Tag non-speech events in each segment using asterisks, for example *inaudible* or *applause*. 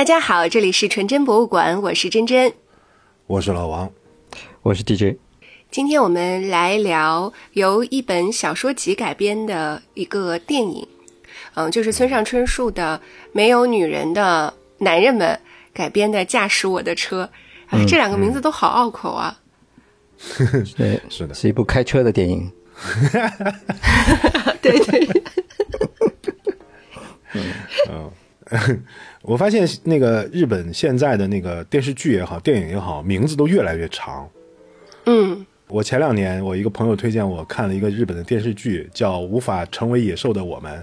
大家好，这里是纯真博物馆，我是真真，我是老王，我是 DJ。今天我们来聊由一本小说集改编的一个电影，嗯，就是村上春树的《没有女人的男人们》改编的《驾驶我的车》。啊，这两个名字都好拗口啊。*laughs* 对，是的，是一部开车的电影。对 *laughs* 对。*laughs* 嗯，*laughs* 我发现那个日本现在的那个电视剧也好，电影也好，名字都越来越长。嗯，我前两年我一个朋友推荐我看了一个日本的电视剧，叫《无法成为野兽的我们》。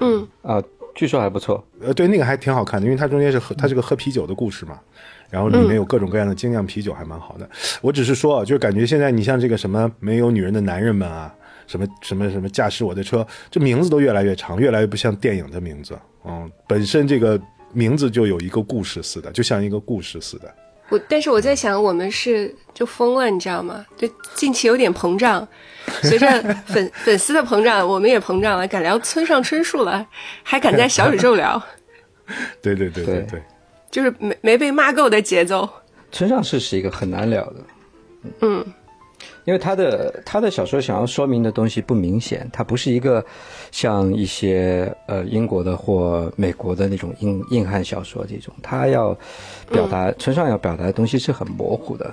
嗯啊，据说还不错。呃，对，那个还挺好看的，因为它中间是喝，它是个喝啤酒的故事嘛，然后里面有各种各样的精酿啤酒，还蛮好的。我只是说，就是感觉现在你像这个什么没有女人的男人们啊。什么什么什么驾驶我的车，这名字都越来越长，越来越不像电影的名字。嗯，本身这个名字就有一个故事似的，就像一个故事似的。我但是我在想，我们是就疯了，你知道吗？就近期有点膨胀，随着粉 *laughs* 粉丝的膨胀，我们也膨胀了，敢聊村上春树了，还敢在小宇宙聊。*laughs* 对对对对对，就是没没被骂够的节奏。村上是是一个很难聊的，嗯。因为他的他的小说想要说明的东西不明显，它不是一个像一些呃英国的或美国的那种硬硬汉小说这种，他要表达村上要表达的东西是很模糊的。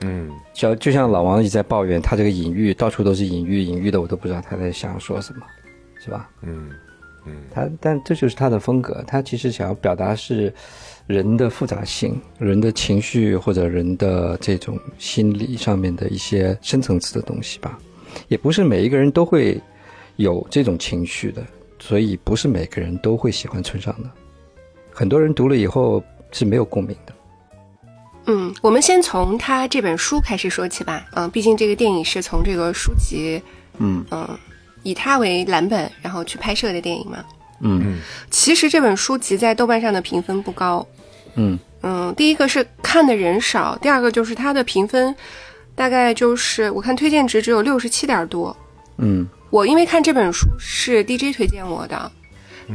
嗯，就就像老王一直在抱怨，他这个隐喻到处都是隐喻，隐喻的我都不知道他在想说什么，是吧？嗯嗯，他但这就是他的风格，他其实想要表达是。人的复杂性，人的情绪或者人的这种心理上面的一些深层次的东西吧，也不是每一个人都会有这种情绪的，所以不是每个人都会喜欢村上的。很多人读了以后是没有共鸣的。嗯，我们先从他这本书开始说起吧。嗯，毕竟这个电影是从这个书籍，嗯嗯，以他为蓝本然后去拍摄的电影嘛。嗯，其实这本书集在豆瓣上的评分不高。嗯嗯，第一个是看的人少，第二个就是它的评分大概就是我看推荐值只有六十七点多。嗯，我因为看这本书是 DJ 推荐我的，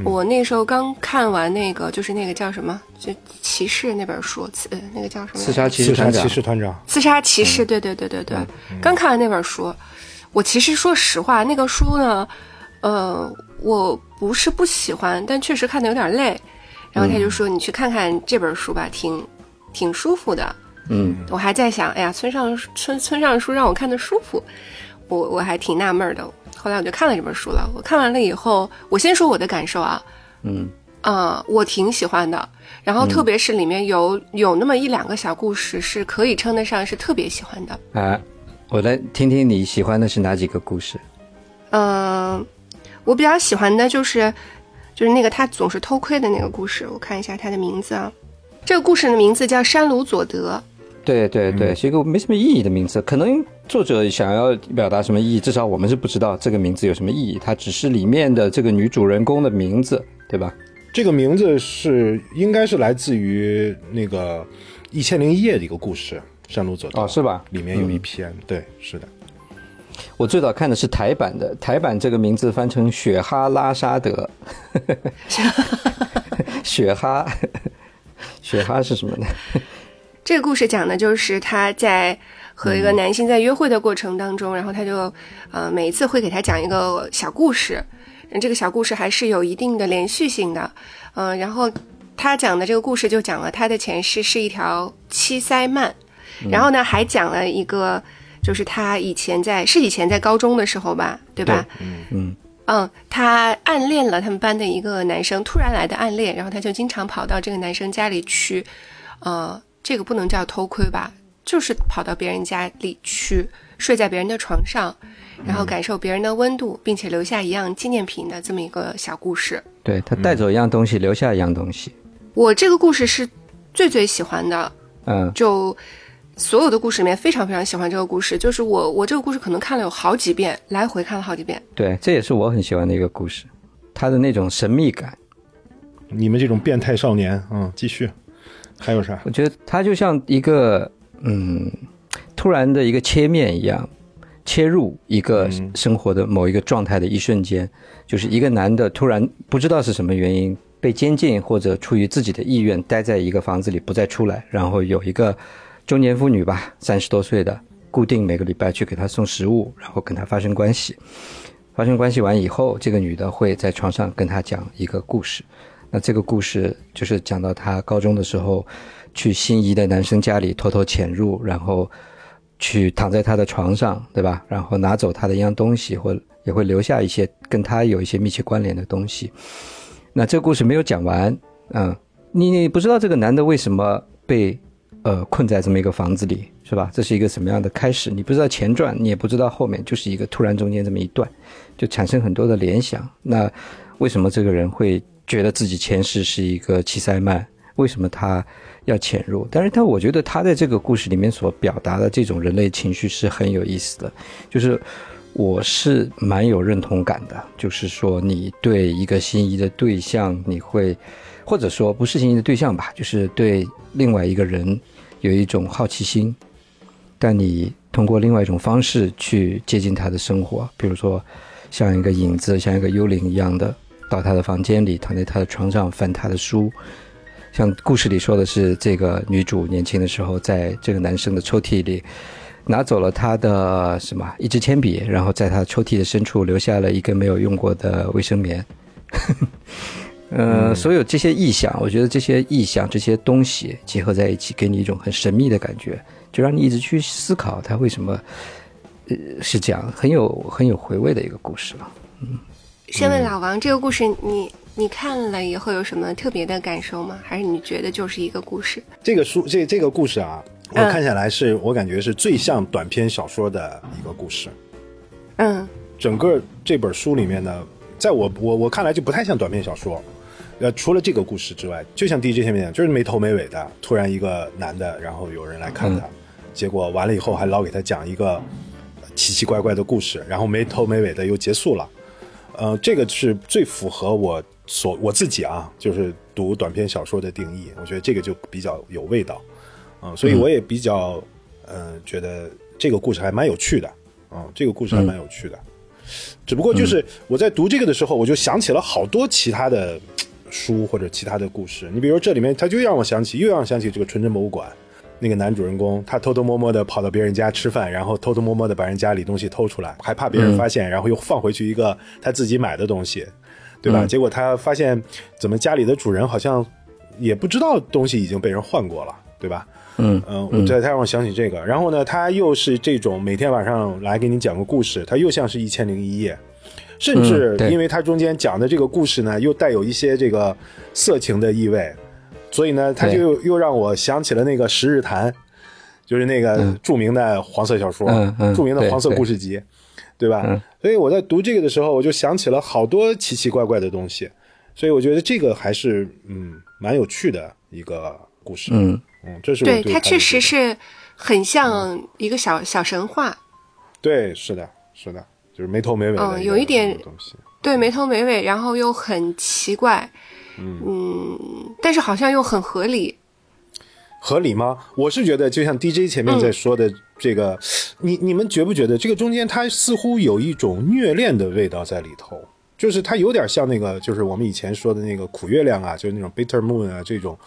我那时候刚看完那个就是那个叫什么就骑士那本书，刺那个叫什么？刺杀骑士团长。骑士团长。刺杀骑士，对对对对对，刚看完那本书，我其实说实话，那个书呢，呃，我不是不喜欢，但确实看的有点累。然后他就说：“你去看看这本书吧，挺挺舒服的。”嗯，我还在想，哎呀，村上村村上书让我看的舒服，我我还挺纳闷的。后来我就看了这本书了。我看完了以后，我先说我的感受啊。嗯啊，我挺喜欢的。然后特别是里面有有那么一两个小故事，是可以称得上是特别喜欢的。啊，我来听听你喜欢的是哪几个故事？嗯，我比较喜欢的就是。就是那个他总是偷窥的那个故事，我看一下他的名字啊。这个故事的名字叫山鲁佐德。对对对，是一个没什么意义的名字。可能作者想要表达什么意义，至少我们是不知道这个名字有什么意义。它只是里面的这个女主人公的名字，对吧？这个名字是应该是来自于那个《一千零一夜》的一个故事，山鲁佐德哦，是吧？里面有一篇，对，是的。我最早看的是台版的，台版这个名字翻成雪哈拉沙德，*laughs* 雪哈，雪哈是什么呢？*laughs* 这个故事讲的就是他在和一个男性在约会的过程当中，然后他就呃每一次会给他讲一个小故事，这个小故事还是有一定的连续性的，嗯，然后他讲的这个故事就讲了他的前世是一条七鳃鳗，然后呢还讲了一个。就是他以前在是以前在高中的时候吧，对吧？嗯嗯嗯，他暗恋了他们班的一个男生，突然来的暗恋，然后他就经常跑到这个男生家里去，呃，这个不能叫偷窥吧，就是跑到别人家里去睡在别人的床上，然后感受别人的温度，并且留下一样纪念品的这么一个小故事。对他带走一样东西，留下一样东西。我这个故事是最最喜欢的，嗯，就。所有的故事里面，非常非常喜欢这个故事，就是我我这个故事可能看了有好几遍，来回看了好几遍。对，这也是我很喜欢的一个故事，它的那种神秘感。你们这种变态少年，嗯，继续，还有啥？我觉得它就像一个嗯，突然的一个切面一样，切入一个生活的某一个状态的一瞬间，就是一个男的突然不知道是什么原因被监禁或者出于自己的意愿待在一个房子里不再出来，然后有一个中年妇女吧，三十多岁的，固定每个礼拜去给他送食物，然后跟他发生关系。发生关系完以后，这个女的会在床上跟他讲一个故事。那这个故事就是讲到她高中的时候，去心仪的男生家里偷偷潜入，然后去躺在他的床上，对吧？然后拿走他的一样东西，或也会留下一些跟他有一些密切关联的东西。那这个故事没有讲完，嗯，你你不知道这个男的为什么被呃困在这么一个房子里，是吧？这是一个什么样的开始？你不知道前传，你也不知道后面，就是一个突然中间这么一段。就产生很多的联想。那为什么这个人会觉得自己前世是一个七塞曼？为什么他要潜入？但是他，我觉得他在这个故事里面所表达的这种人类情绪是很有意思的。就是我是蛮有认同感的。就是说，你对一个心仪的对象，你会或者说不是心仪的对象吧，就是对另外一个人有一种好奇心，但你通过另外一种方式去接近他的生活，比如说。像一个影子，像一个幽灵一样的，到他的房间里，躺在他的床上翻他的书。像故事里说的是，这个女主年轻的时候，在这个男生的抽屉里拿走了他的什么一支铅笔，然后在他抽屉的深处留下了一根没有用过的卫生棉。呃，所有这些意象，我觉得这些意象、这些东西结合在一起，给你一种很神秘的感觉，就让你一直去思考它为什么。呃是这样，很有很有回味的一个故事了。嗯，先问老王，这个故事你你看了以后有什么特别的感受吗？还是你觉得就是一个故事？这个书这这个故事啊，我看下来是我感觉是最像短篇小说的一个故事。嗯，整个这本书里面呢，在我我我看来就不太像短篇小说。呃，除了这个故事之外，就像 DJ 前面讲，就是没头没尾的，突然一个男的，然后有人来看他，结果完了以后还老给他讲一个。奇奇怪怪的故事，然后没头没尾的又结束了，呃，这个是最符合我所我自己啊，就是读短篇小说的定义。我觉得这个就比较有味道，嗯，所以我也比较，呃，觉得这个故事还蛮有趣的，嗯，这个故事还蛮有趣的。只不过就是我在读这个的时候，我就想起了好多其他的书或者其他的故事。你比如说这里面，他就让我想起，又让我想起这个纯真博物馆。那个男主人公，他偷偷摸摸的跑到别人家吃饭，然后偷偷摸摸的把人家里东西偷出来，还怕别人发现，然后又放回去一个他自己买的东西，对吧？结果他发现，怎么家里的主人好像也不知道东西已经被人换过了，对吧？嗯嗯，对，他让我想起这个。然后呢，他又是这种每天晚上来给你讲个故事，他又像是一千零一夜，甚至因为它中间讲的这个故事呢，又带有一些这个色情的意味。所以呢，他就又让我想起了那个《十日谈》，就是那个著名的黄色小说，著名的黄色故事集，对吧？所以我在读这个的时候，我就想起了好多奇奇怪怪的东西。所以我觉得这个还是嗯蛮有趣的一个故事。嗯嗯，这是对它确实是很像一个小小神话。对，是的，是的，就是没头没尾的，有一点东西。对，没头没尾，然后又很奇怪。嗯，但是好像又很合理，合理吗？我是觉得，就像 DJ 前面在说的这个，你你们觉不觉得这个中间它似乎有一种虐恋的味道在里头？就是它有点像那个，就是我们以前说的那个苦月亮啊，就是那种 bitter moon 啊，这种，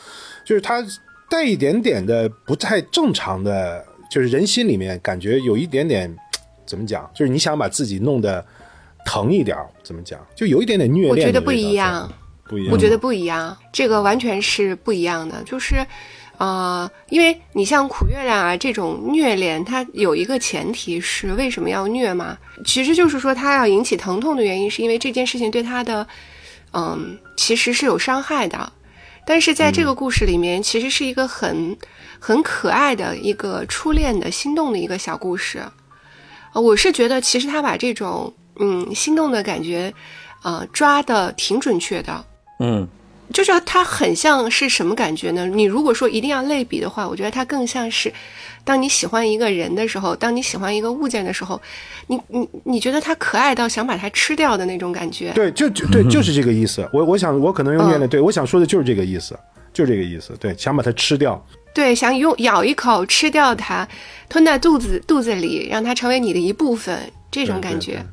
就是它带一点点的不太正常的，就是人心里面感觉有一点点怎么讲？就是你想把自己弄得疼一点，怎么讲？就有一点点虐恋。我觉得不一样。不一样我觉得不一样，这个完全是不一样的。就是，呃，因为你像苦月亮啊这种虐恋，它有一个前提是为什么要虐嘛？其实就是说它要引起疼痛的原因，是因为这件事情对他的，嗯，其实是有伤害的。但是在这个故事里面，其实是一个很很可爱的一个初恋的心动的一个小故事。啊，我是觉得其实他把这种嗯心动的感觉，呃，抓的挺准确的。嗯，就是它很像是什么感觉呢？你如果说一定要类比的话，我觉得它更像是，当你喜欢一个人的时候，当你喜欢一个物件的时候，你你你觉得它可爱到想把它吃掉的那种感觉。对，就就对，就是这个意思。我我想我可能用念的，对我想说的就是这个意思，就这个意思。对，想把它吃掉。对，想用咬一口吃掉它，吞在肚子肚子里，让它成为你的一部分，这种感觉。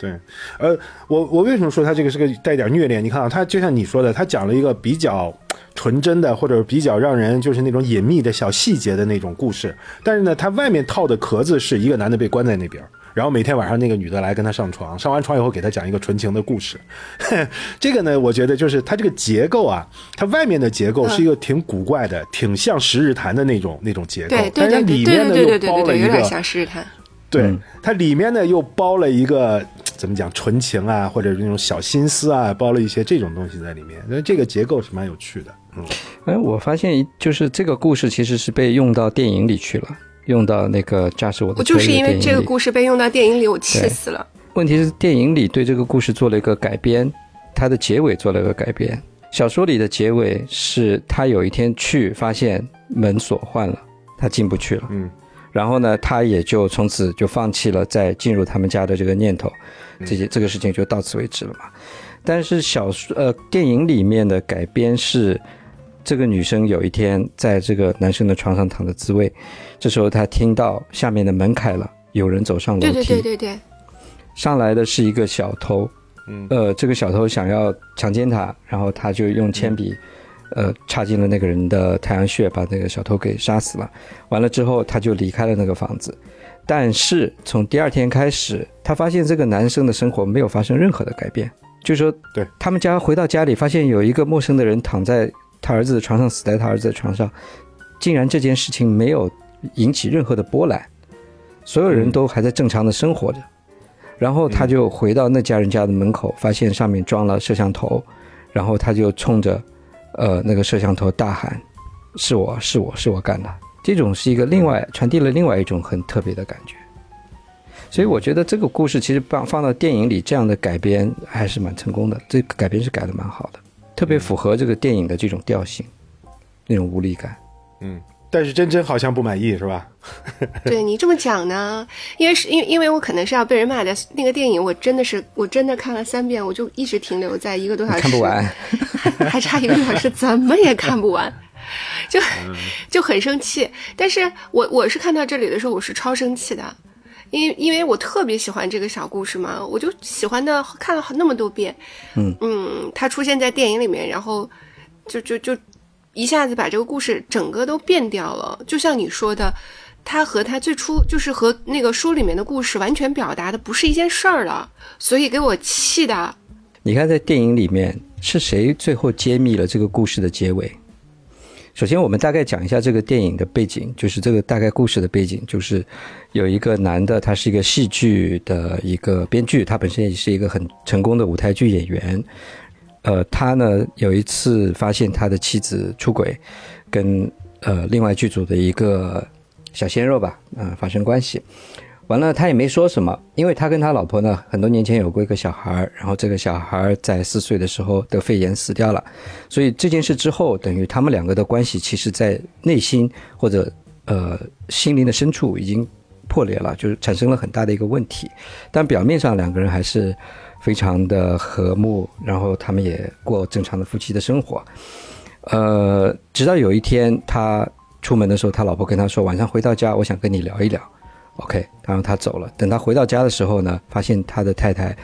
对，呃，我我为什么说它这个是个带点虐恋？你看啊，它就像你说的，它讲了一个比较纯真的，或者比较让人就是那种隐秘的小细节的那种故事。但是呢，它外面套的壳子是一个男的被关在那边，然后每天晚上那个女的来跟他上床，上完床以后给他讲一个纯情的故事。*laughs* 这个呢，我觉得就是它这个结构啊，它外面的结构是一个挺古怪的，挺像《十日谈》的那种那种结构，但是它里面呢又包了一有点个。像十日谈。对，它里面呢又包了一个怎么讲纯情啊，或者那种小心思啊，包了一些这种东西在里面。那这个结构是蛮有趣的。嗯，哎，我发现一就是这个故事其实是被用到电影里去了，用到那个驾驶我的车我就是因为这个。故事被用到电影里，我气死了。问题是电影里对这个故事做了一个改编，它的结尾做了一个改编。小说里的结尾是他有一天去发现门锁换了，他进不去了。嗯，然后呢，他也就从此就放弃了再进入他们家的这个念头，这些这个事情就到此为止了嘛。但是小说呃电影里面的改编是，这个女生有一天在这个男生的床上躺着自慰，这时候她听到下面的门开了，有人走上楼梯，对对对对对，上来的是一个小偷，嗯。呃，这个小偷想要强奸她，然后她就用铅笔，呃，插进了那个人的太阳穴，把那个小偷给杀死了。完了之后，她就离开了那个房子。但是从第二天开始，她发现这个男生的生活没有发生任何的改变，就是说，对。他们家回到家里，发现有一个陌生的人躺在他儿子的床上，死在他儿子的床上，竟然这件事情没有引起任何的波澜，所有人都还在正常的生活着。然后他就回到那家人家的门口，发现上面装了摄像头，然后他就冲着，呃，那个摄像头大喊：“是我是我是我干的。”这种是一个另外传递了另外一种很特别的感觉。所以我觉得这个故事其实放放到电影里这样的改编还是蛮成功的，这个改编是改的蛮好的，特别符合这个电影的这种调性，那种无力感。嗯，但是真真好像不满意是吧？*laughs* 对你这么讲呢，因为是因为因为我可能是要被人骂的那个电影，我真的是我真的看了三遍，我就一直停留在一个多小时，看不完，*laughs* 还差一个多小时，怎么也看不完，就就很生气。但是我我是看到这里的时候，我是超生气的，因为因为我特别喜欢这个小故事嘛，我就喜欢的看了那么多遍，嗯嗯，它出现在电影里面，然后就就就一下子把这个故事整个都变掉了，就像你说的。它和它最初就是和那个书里面的故事完全表达的不是一件事儿了，所以给我气的。你看，在电影里面是谁最后揭秘了这个故事的结尾？首先，我们大概讲一下这个电影的背景，就是这个大概故事的背景，就是有一个男的，他是一个戏剧的一个编剧，他本身也是一个很成功的舞台剧演员。呃，他呢有一次发现他的妻子出轨，跟呃另外剧组的一个小鲜肉吧，嗯、发生关系。完了，他也没说什么，因为他跟他老婆呢，很多年前有过一个小孩，然后这个小孩在四岁的时候得肺炎死掉了，所以这件事之后，等于他们两个的关系，其实在内心或者呃心灵的深处已经破裂了，就是产生了很大的一个问题。但表面上两个人还是非常的和睦，然后他们也过正常的夫妻的生活。呃，直到有一天他出门的时候，他老婆跟他说，晚上回到家，我想跟你聊一聊。OK，然后他走了。等他回到家的时候呢，发现他的太太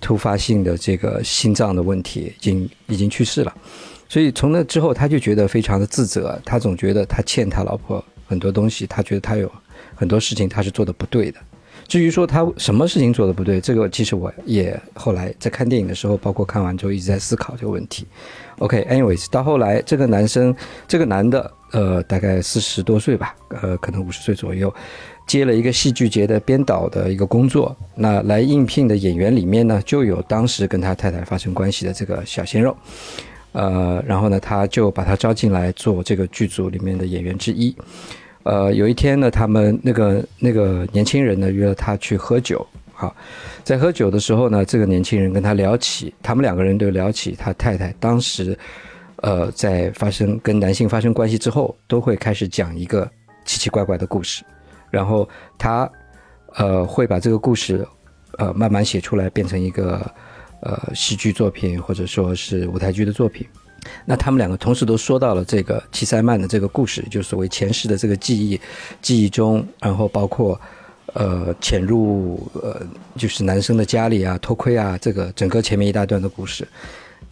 突发性的这个心脏的问题已经已经去世了，所以从那之后他就觉得非常的自责，他总觉得他欠他老婆很多东西，他觉得他有很多事情他是做的不对的。至于说他什么事情做的不对，这个其实我也后来在看电影的时候，包括看完之后一直在思考这个问题。OK，anyways，、到后来这个男生，这个男的，呃，大概四十多岁吧，呃，可能五十岁左右，接了一个戏剧节的编导的一个工作。那来应聘的演员里面呢，就有当时跟他太太发生关系的这个小鲜肉，呃，然后呢，他就把他招进来做这个剧组里面的演员之一。呃，有一天呢，他们那个那个年轻人呢约了他去喝酒。好，在喝酒的时候呢，这个年轻人跟他聊起，他们两个人都聊起他太太当时，呃，在发生跟男性发生关系之后，都会开始讲一个奇奇怪怪的故事，然后他呃会把这个故事呃慢慢写出来，变成一个呃戏剧作品或者说是舞台剧的作品。那他们两个同时都说到了这个七塞曼的这个故事，就所谓前世的这个记忆，记忆中，然后包括呃潜入呃就是男生的家里啊偷窥啊，这个整个前面一大段的故事。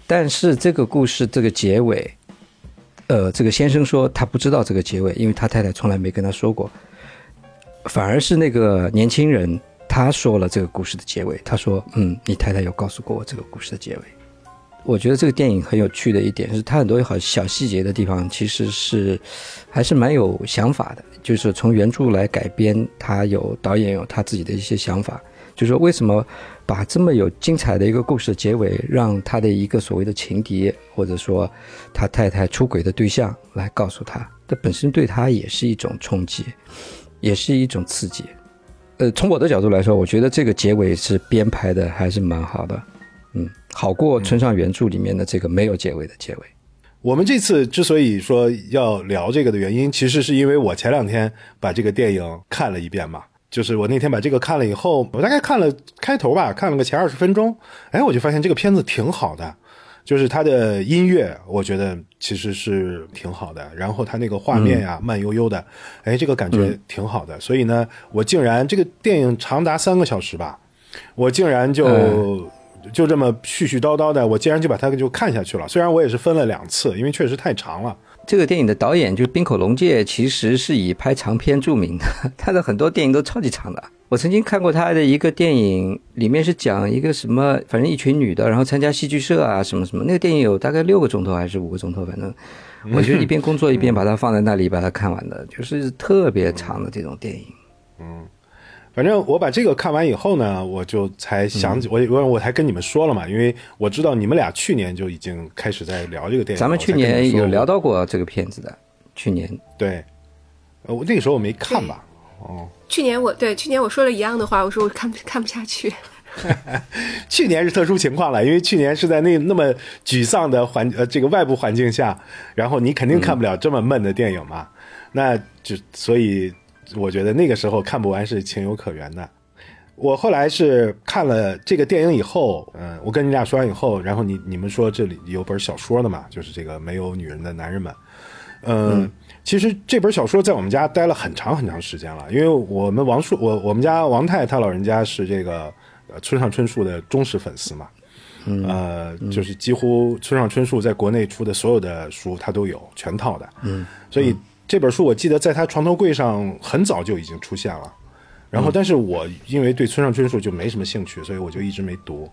但是这个故事这个结尾，呃，这个先生说他不知道这个结尾，因为他太太从来没跟他说过，反而是那个年轻人他说了这个故事的结尾。他说：“嗯，你太太有告诉过我这个故事的结尾。”我觉得这个电影很有趣的一点是，它很多好小细节的地方其实是还是蛮有想法的。就是从原著来改编，他有导演有他自己的一些想法，就是说为什么把这么有精彩的一个故事的结尾，让他的一个所谓的情敌，或者说他太太出轨的对象来告诉他，这本身对他也是一种冲击，也是一种刺激。呃，从我的角度来说，我觉得这个结尾是编排的还是蛮好的。嗯，好过村上原著里面的这个没有结尾的结尾。我们这次之所以说要聊这个的原因，其实是因为我前两天把这个电影看了一遍嘛。就是我那天把这个看了以后，我大概看了开头吧，看了个前二十分钟，哎，我就发现这个片子挺好的。就是他的音乐，我觉得其实是挺好的。然后他那个画面呀，慢悠悠的，哎，这个感觉挺好的。所以呢，我竟然这个电影长达三个小时吧，我竟然就。就这么絮絮叨叨的，我竟然就把它就看下去了。虽然我也是分了两次，因为确实太长了。这个电影的导演就是滨口龙介，其实是以拍长片著名的，*laughs* 他的很多电影都超级长的。我曾经看过他的一个电影，里面是讲一个什么，反正一群女的，然后参加戏剧社啊，什么什么。那个电影有大概六个钟头还是五个钟头，反正我觉得一边 *laughs* 工作一边把它放在那里把它看完的，就是特别长的这种电影。嗯。反正我把这个看完以后呢，我就才想起我我我才跟你们说了嘛，因为我知道你们俩去年就已经开始在聊这个电影。咱们去年有聊到过这个片子的，去年对，呃，我那个时候我没看吧？哦，去年我对去年我说了一样的话，我说我看看不下去。*laughs* 去年是特殊情况了，因为去年是在那那么沮丧的环呃这个外部环境下，然后你肯定看不了这么闷的电影嘛，那就所以。我觉得那个时候看不完是情有可原的。我后来是看了这个电影以后，嗯，我跟你俩说完以后，然后你你们说这里有本小说的嘛，就是这个没有女人的男人们。嗯，其实这本小说在我们家待了很长很长时间了，因为我们王树，我我们家王太他老人家是这个呃村上春树的忠实粉丝嘛，呃，就是几乎村上春树在国内出的所有的书他都有全套的，嗯，所以。这本书我记得在他床头柜上很早就已经出现了，然后但是我因为对村上春树就没什么兴趣，所以我就一直没读。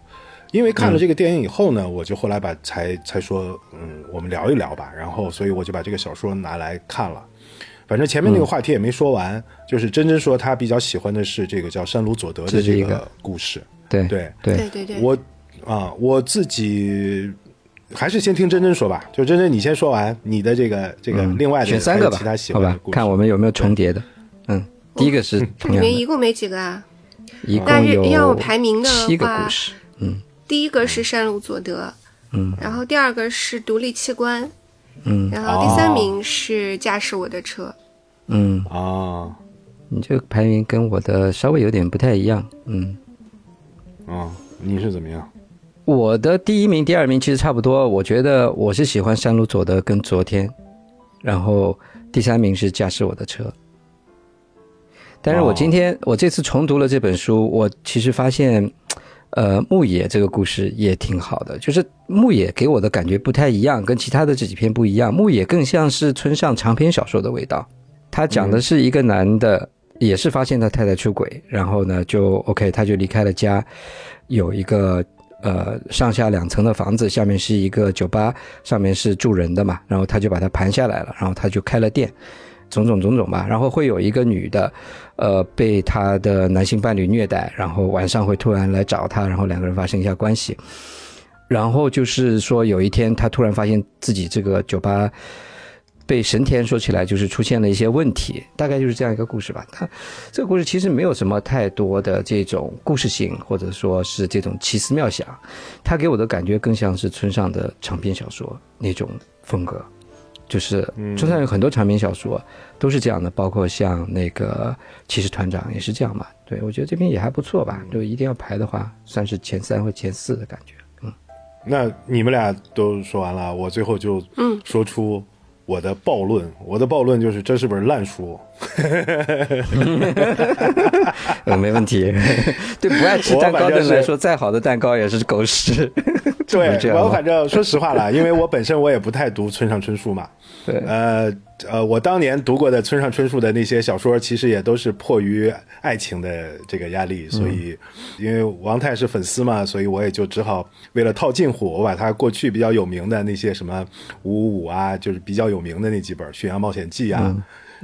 因为看了这个电影以后呢，我就后来把才才说，嗯，我们聊一聊吧。然后所以我就把这个小说拿来看了。反正前面那个话题也没说完，就是真真说他比较喜欢的是这个叫山鲁佐德的这个故事。对对对对对对，我啊我自己。还是先听真真说吧，就真真你先说完你的这个这个另外的选三个吧，好吧，看我们有没有重叠的。嗯，第一个是它 *laughs* 里面一共没几个啊，一共有让我排名的七个故事。嗯，第一个是山鲁佐德，嗯，然后第二个是独立器官，嗯，然后第三名是驾驶我的车，嗯。啊，你这个排名跟我的稍微有点不太一样，嗯，啊，你是怎么样？我的第一名、第二名其实差不多，我觉得我是喜欢山路佐德跟昨天，然后第三名是驾驶我的车。但是我今天我这次重读了这本书，我其实发现，呃，牧野这个故事也挺好的，就是牧野给我的感觉不太一样，跟其他的这几篇不一样。牧野更像是村上长篇小说的味道，他讲的是一个男的也是发现他太太出轨，然后呢就 OK，他就离开了家，有一个。呃，上下两层的房子，下面是一个酒吧，上面是住人的嘛，然后他就把它盘下来了，然后他就开了店，种种种种吧，然后会有一个女的，呃，被她的男性伴侣虐待，然后晚上会突然来找他，然后两个人发生一下关系，然后就是说有一天他突然发现自己这个酒吧。被神田说起来就是出现了一些问题，大概就是这样一个故事吧。它这个故事其实没有什么太多的这种故事性，或者说是这种奇思妙想。它给我的感觉更像是村上的长篇小说那种风格，就是村上有很多长篇小说都是这样的，包括像那个《骑士团长》也是这样嘛。对我觉得这篇也还不错吧。就一定要排的话，算是前三或前四的感觉。嗯，那你们俩都说完了，我最后就嗯说出。我的暴论，我的暴论就是这是本烂书。*laughs* 嗯，没问题。*laughs* 对不爱吃蛋糕的人来说，再好的蛋糕也是狗屎。*laughs* 对，我反正说实话了，因为我本身我也不太读村上春树嘛。对，呃呃，我当年读过的村上春树的那些小说，其实也都是迫于爱情的这个压力，所以因为王太是粉丝嘛，所以我也就只好为了套近乎，我把他过去比较有名的那些什么五五五啊，就是比较有名的那几本《驯羊冒险记》啊。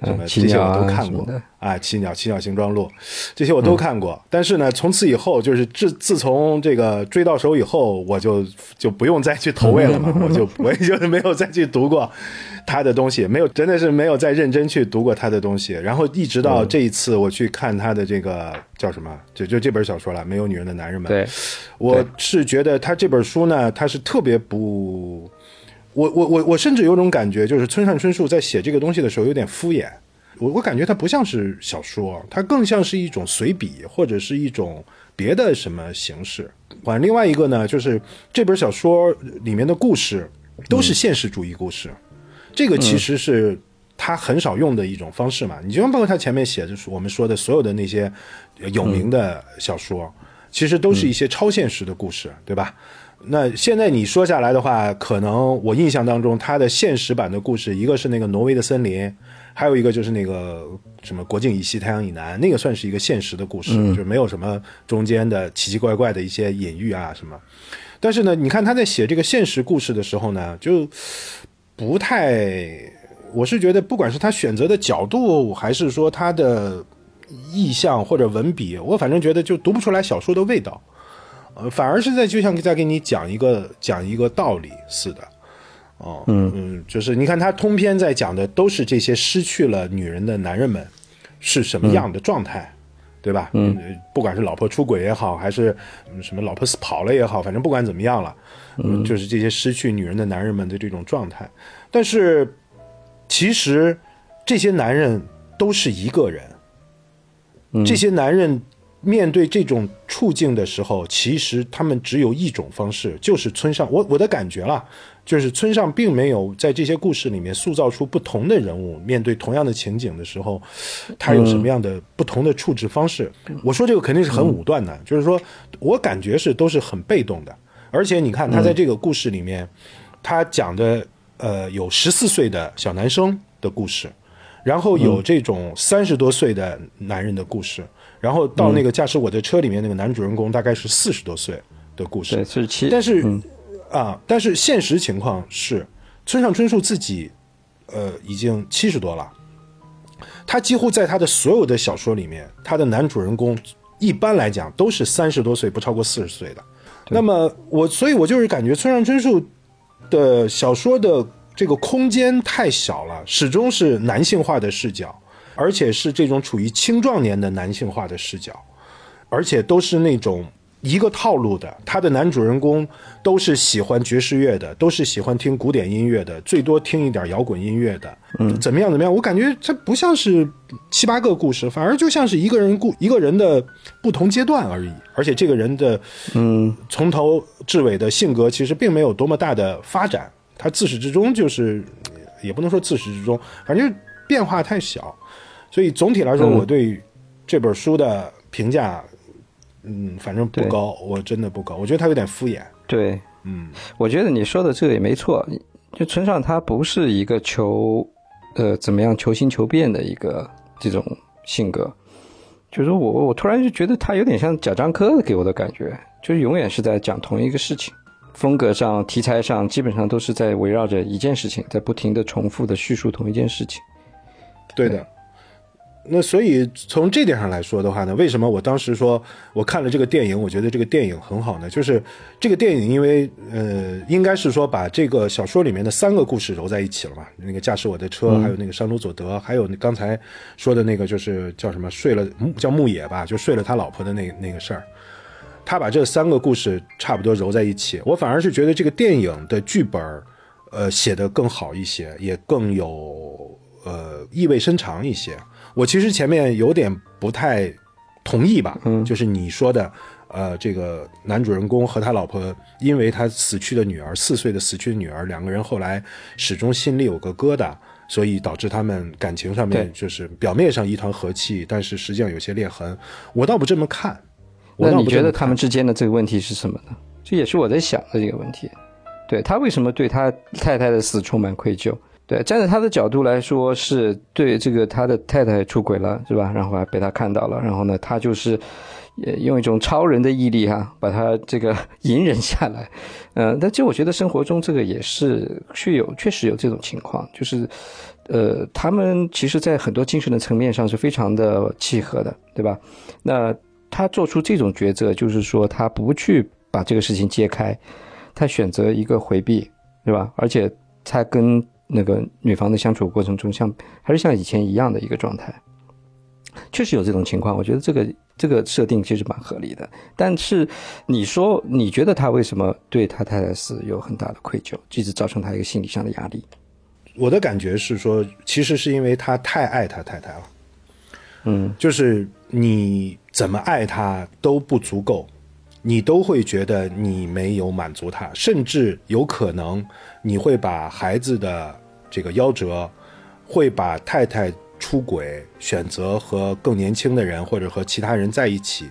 什么这些我都看过啊，《七鸟七鸟行装录》，这些我都看过。但是呢，从此以后，就是自自从这个追到手以后，我就就不用再去投喂了嘛，我就我也 *laughs* 就没有再去读过他的东西，没有真的是没有再认真去读过他的东西。然后一直到这一次，我去看他的这个叫什么，就就这本小说了，《没有女人的男人们》。对，我是觉得他这本书呢，他是特别不。我我我我甚至有种感觉，就是村上春树在写这个东西的时候有点敷衍。我我感觉它不像是小说，它更像是一种随笔或者是一种别的什么形式。反正，另外一个呢，就是这本小说里面的故事都是现实主义故事，这个其实是他很少用的一种方式嘛。你就包括他前面写的我们说的所有的那些有名的小说，其实都是一些超现实的故事，对吧？那现在你说下来的话，可能我印象当中，它的现实版的故事，一个是那个挪威的森林，还有一个就是那个什么国境以西，太阳以南，那个算是一个现实的故事，就没有什么中间的奇奇怪怪的一些隐喻啊什么。但是呢，你看他在写这个现实故事的时候呢，就不太，我是觉得，不管是他选择的角度，还是说他的意象或者文笔，我反正觉得就读不出来小说的味道。呃，反而是在就像在给你讲一个讲一个道理似的，哦，嗯嗯，就是你看他通篇在讲的都是这些失去了女人的男人们是什么样的状态，对吧？嗯，不管是老婆出轨也好，还是什么老婆跑了也好，反正不管怎么样了，嗯，就是这些失去女人的男人们的这种状态。但是其实这些男人都是一个人，这些男人。面对这种处境的时候，其实他们只有一种方式，就是村上。我我的感觉啦，就是村上并没有在这些故事里面塑造出不同的人物，面对同样的情景的时候，他有什么样的不同的处置方式。我说这个肯定是很武断的，就是说我感觉是都是很被动的。而且你看他在这个故事里面，他讲的呃有十四岁的小男生的故事，然后有这种三十多岁的男人的故事。然后到那个驾驶我的车里面那个男主人公大概是四十多岁的故事，对，四十七。但是，啊，但是现实情况是，村上春树自己，呃，已经七十多了。他几乎在他的所有的小说里面，他的男主人公一般来讲都是三十多岁，不超过四十岁的。那么我，所以我就是感觉村上春树的小说的这个空间太小了，始终是男性化的视角。而且是这种处于青壮年的男性化的视角，而且都是那种一个套路的。他的男主人公都是喜欢爵士乐的，都是喜欢听古典音乐的，最多听一点摇滚音乐的。嗯，怎么样？怎么样？我感觉这不像是七八个故事，反而就像是一个人故一个人的不同阶段而已。而且这个人的嗯，从头至尾的性格其实并没有多么大的发展，他自始至终就是也不能说自始至终，反正变化太小。所以总体来说，我对这本书的评价，嗯，反正不高，我真的不高。我觉得他有点敷衍。对，嗯，我觉得你说的这个也没错。就村上他不是一个求，呃，怎么样求新求变的一个这种性格。就是我，我突然就觉得他有点像贾樟柯给我的感觉，就是永远是在讲同一个事情，风格上、题材上，基本上都是在围绕着一件事情，在不停的重复的叙述同一件事情。对的。那所以从这点上来说的话呢，为什么我当时说我看了这个电影，我觉得这个电影很好呢？就是这个电影，因为呃，应该是说把这个小说里面的三个故事揉在一起了嘛。那个驾驶我的车，还有那个山鲁佐德，还有刚才说的那个就是叫什么睡了叫牧野吧，就睡了他老婆的那那个事儿。他把这三个故事差不多揉在一起，我反而是觉得这个电影的剧本呃，写的更好一些，也更有呃意味深长一些。我其实前面有点不太同意吧，嗯，就是你说的，呃，这个男主人公和他老婆，因为他死去的女儿四岁的死去的女儿，两个人后来始终心里有个疙瘩，所以导致他们感情上面就是表面上一团和气，但是实际上有些裂痕。我倒不这么看，我那你觉得他们之间的这个问题是什么呢？这也是我在想的这个问题。对他为什么对他太太的死充满愧疚？对，站在他的角度来说，是对这个他的太太出轨了，是吧？然后还被他看到了，然后呢，他就是用一种超人的毅力哈、把他这个 *laughs* 隐忍下来。嗯、但其实我觉得生活中这个也是确有确实有这种情况，就是呃，他们其实在很多精神的层面上是非常的契合的，对吧？那他做出这种抉择，就是说他不去把这个事情揭开，他选择一个回避，对吧？而且他跟那个女方的相处过程中像，还是像以前一样的一个状态。确实有这种情况，我觉得这个这个设定其实蛮合理的。但是你说，你觉得他为什么对他太太死有很大的愧疚，一直造成他一个心理上的压力？我的感觉是说，其实是因为他太爱他太太了。嗯，就是你怎么爱他都不足够，你都会觉得你没有满足他，甚至有可能你会把孩子的这个夭折，会把太太出轨，选择和更年轻的人或者和其他人在一起，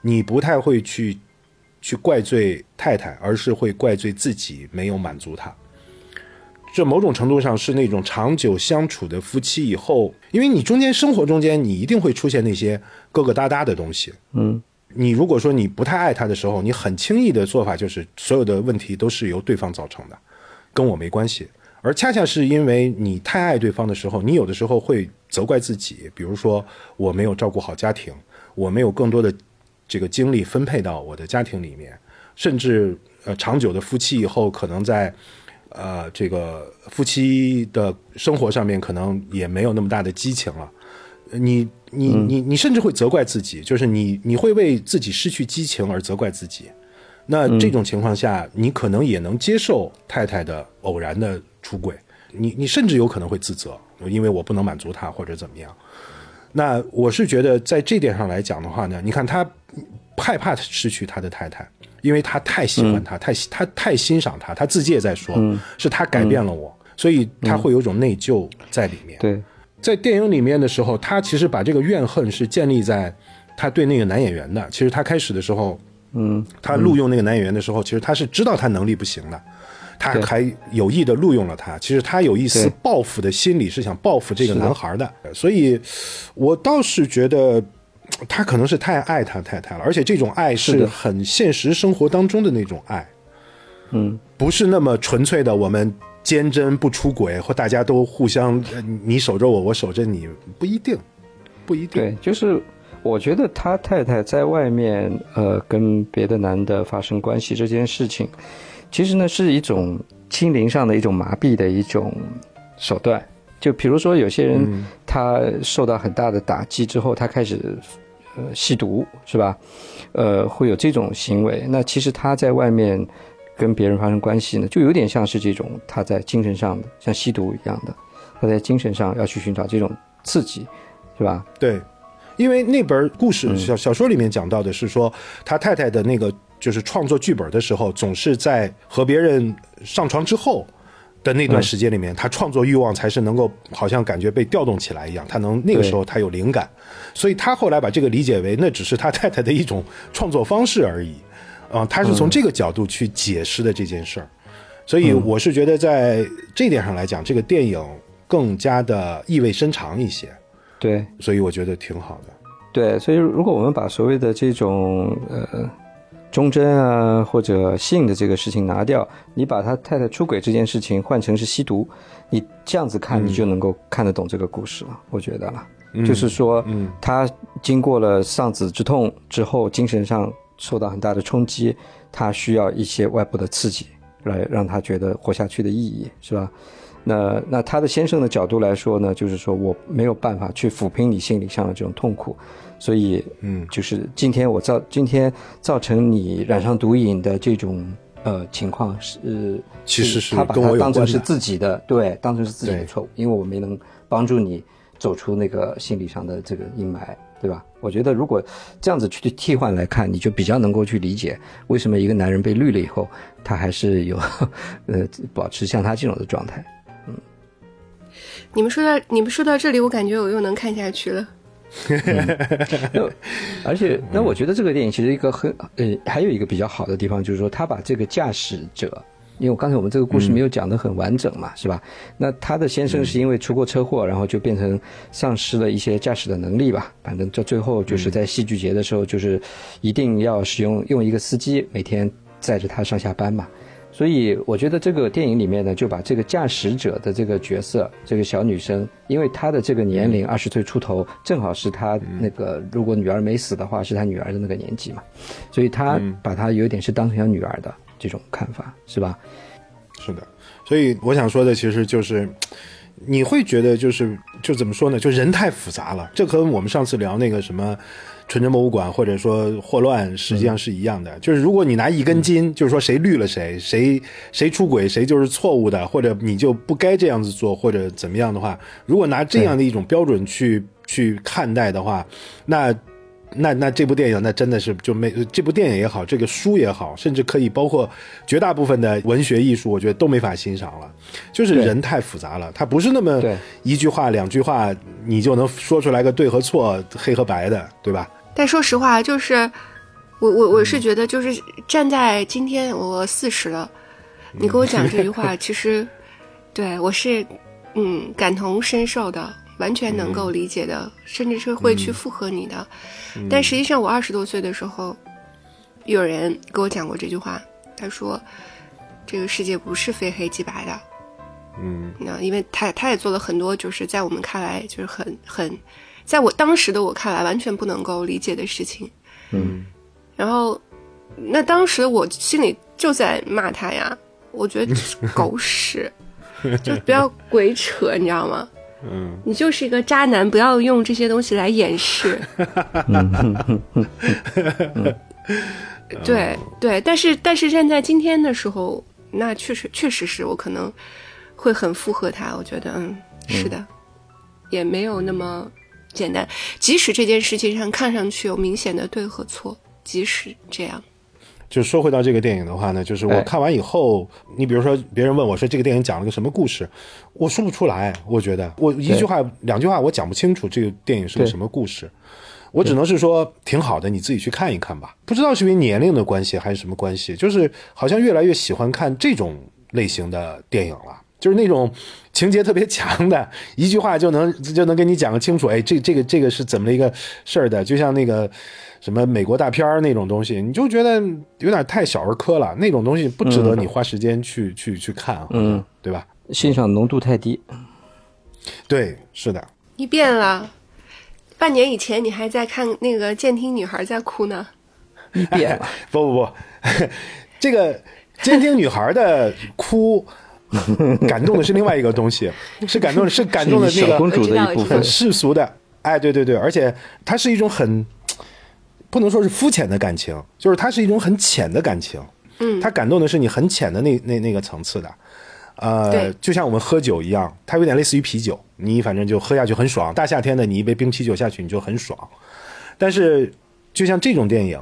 你不太会去去怪罪太太，而是会怪罪自己没有满足她。这某种程度上是那种长久相处的夫妻以后，因为你中间生活中间你一定会出现那些疙疙瘩瘩的东西。嗯，你如果说你不太爱他的时候，你很轻易的做法就是所有的问题都是由对方造成的，跟我没关系。而恰恰是因为你太爱对方的时候，你有的时候会责怪自己，比如说我没有照顾好家庭，我没有更多的这个精力分配到我的家庭里面，甚至呃长久的夫妻以后，可能在呃这个夫妻的生活上面可能也没有那么大的激情了。你你你你甚至会责怪自己，就是你你会为自己失去激情而责怪自己。那这种情况下，你可能也能接受太太的偶然的出轨，你你甚至有可能会自责，因为我不能满足她或者怎么样。那我是觉得在这点上来讲的话呢，你看他害怕失去他的太太，因为他太喜欢他，太他太欣赏他，他自己也在说，是他改变了我，所以他会有种内疚在里面。对，在电影里面的时候，他其实把这个怨恨是建立在他对那个男演员的。其实他开始的时候，嗯，他录用那个男演员的时候，其实他是知道他能力不行的，他还有意的录用了他。其实他有一丝报复的心理，是想报复这个男孩的。所以，我倒是觉得。他可能是太爱他太太了，而且这种爱是很现实生活当中的那种爱，嗯，不是那么纯粹的我们坚贞不出轨，或大家都互相呃你守着我，我守着你，不一定，不一定。对，就是我觉得他太太在外面呃跟别的男的发生关系这件事情，其实呢是一种心灵上的一种麻痹的一种手段。就比如说有些人他受到很大的打击之后，他开始呃吸毒是吧？呃，会有这种行为。那其实他在外面跟别人发生关系呢，就有点像是这种他在精神上的像吸毒一样的，他在精神上要去寻找这种刺激，是吧？对，因为那本故嗯事小小说里面讲到的是说，他太太的那个就是创作剧本的时候，总是在和别人上床之后的那段时间里面，他创作欲望才是能够好像感觉被调动起来一样，他能那个时候他有灵感，所以他后来把这个理解为那只是他太太的一种创作方式而已，啊、他是从这个角度去解释的这件事儿，所以我是觉得在这点上来讲，这个电影更加的意味深长一些。对所以我觉得挺好的。对，所以如果我们把所谓的这种呃忠贞啊或者性的这个事情拿掉，你把他太太出轨这件事情换成是吸毒，你这样子看，你就能够看得懂这个故事了。我觉得了，就是说，嗯他经过了丧子之痛之后，精神上受到很大的冲击，他需要一些外部的刺激来让他觉得活下去的意义，是吧？那那他的先生的角度来说呢，就是说我没有办法去抚平你心理上的这种痛苦，所以嗯就是今天我造今天造成你染上毒瘾的这种呃情况是，其实是他把它当成是自己的，对，当成是自己的错误，因为我没能帮助你走出那个心理上的这个阴霾，对吧？我觉得如果这样子去替换来看，你就比较能够去理解为什么一个男人被绿了以后，他还是有 *laughs* 呃保持像他这种的状态。你们说到你们说到这里，我感觉我又能看下去了。*laughs* 那而且，那我觉得这个电影其实一个很呃，还有一个比较好的地方，就是说他把这个驾驶者，因为我刚才我们这个故事没有讲得很完整嘛，是吧？那他的先生是因为出过车祸，然后就变成丧失了一些驾驶的能力吧。反正到最后就是在戏剧节的时候，就是一定要使用用一个司机每天载着他上下班嘛。所以我觉得这个电影里面呢，就把这个驾驶者的这个角色，这个小女生，因为她的这个年龄二十岁出头，正好是她那个如果女儿没死的话，是她女儿的那个年纪嘛，所以她把她有点是当成小女儿的这种看法，是吧？是的，所以我想说的其实就是，你会觉得就是就怎么说呢？就人太复杂了，这和我们上次聊那个什么。纯真博物馆，或者说霍乱，实际上是一样的。就是如果你拿一根筋，就是说谁绿了谁，谁谁出轨，谁就是错误的，或者你就不该这样子做，或者怎么样的话，如果拿这样的一种标准去去看待的话，那那那这部电影那真的是就没这部电影也好，这个书也好，甚至可以包括绝大部分的文学艺术，我觉得都没法欣赏了。就是人太复杂了，它不是那么一句话两句话你就能说出来个对和错、黑和白的，对吧？但说实话，就是我我我是觉得，就是站在今天我四十了，你跟我讲这句话，其实对我是嗯感同身受的，完全能够理解的，甚至是会去附和你的。但实际上，我二十多岁的时候，有人跟我讲过这句话，他说这个世界不是非黑即白的。嗯，那因为他他也做了很多，就是在我们看来就是很很。在我当时的我看来，完全不能够理解的事情。嗯，然后，那当时我心里就在骂他呀，我觉得 *laughs* 狗屎，就不要鬼扯，你知道吗？嗯，你就是一个渣男，不要用这些东西来掩饰。*laughs* 对对，但是但是站在今天的时候，那确实确实是我可能会很附和他。我觉得，嗯，是的，也没有那么。简单，即使这件事情上看上去有明显的对和错，即使这样，就说回到这个电影的话呢，就是我看完以后，你比如说别人问我说这个电影讲了个什么故事，我说不出来，我觉得我一句话两句话我讲不清楚这个电影是个什么故事，我只能是说挺好的，你自己去看一看吧。不知道是因为年龄的关系还是什么关系，就是好像越来越喜欢看这种类型的电影了。就是那种情节特别强的，一句话就能就能跟你讲个清楚。哎，这这个这个是怎么一个事儿的？就像那个什么美国大片儿那种东西，你就觉得有点太小儿科了。那种东西不值得你花时间去去去看，嗯，对吧？欣赏浓度太低。对，是的。你变了，半年以前你还在看那个监听女孩在哭呢。你变了。不 *laughs* 不不，*laughs* 这个监听女孩的哭。*laughs* 感动的是另外一个东西，*laughs* 是感动的是感动的那个公主的一部分世俗的，哎，对对对，而且它是一种很不能说是肤浅的感情，就是它是一种很浅的感情。嗯，它感动的是你很浅的那那那个层次的，呃，就像我们喝酒一样，它有点类似于啤酒，你反正就喝下去很爽。大夏天的，你一杯冰啤酒下去你就很爽。但是就像这种电影。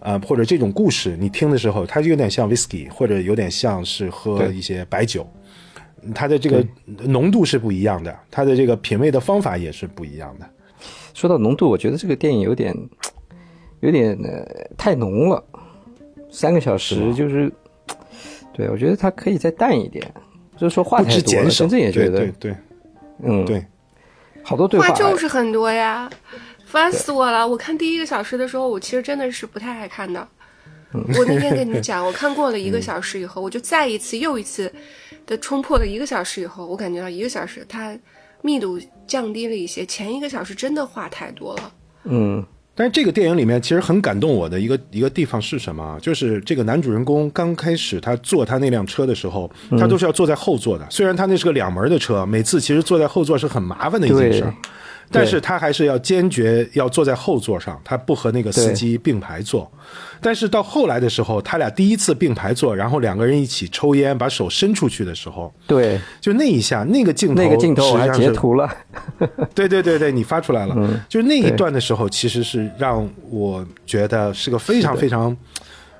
啊，或者这种故事，你听的时候，它就有点像 whisky，或者有点像是喝一些白酒，它的这个浓度是不一样的，它的这个品味的方法也是不一样的。说到浓度，我觉得这个电影有点，有点呃太浓了，三个小时就是，对我觉得它可以再淡一点，就是说话太多了。真正也觉得，对对，嗯，对，好多对话就是很多呀。烦死我了！我看第一个小时的时候，我其实真的是不太爱看的。我那天跟你们讲，我看过了一个小时以后，我就再一次又一次的冲破了一个小时以后，我感觉到一个小时它密度降低了一些，前一个小时真的话太多了。嗯，但是这个电影里面其实很感动我的一个一个地方是什么？就是这个男主人公刚开始他坐他那辆车的时候，他都是要坐在后座的。虽然他那是个两门的车，每次其实坐在后座是很麻烦的一件事。但是他还是要坚决要坐在后座上，他不和那个司机并排坐。但是到后来的时候，他俩第一次并排坐，然后两个人一起抽烟，把手伸出去的时候，对，就那一下，那个镜头，那个镜头我还截图了。*laughs* 对对对对，你发出来了。就那一段的时候，其实是让我觉得是个非常非常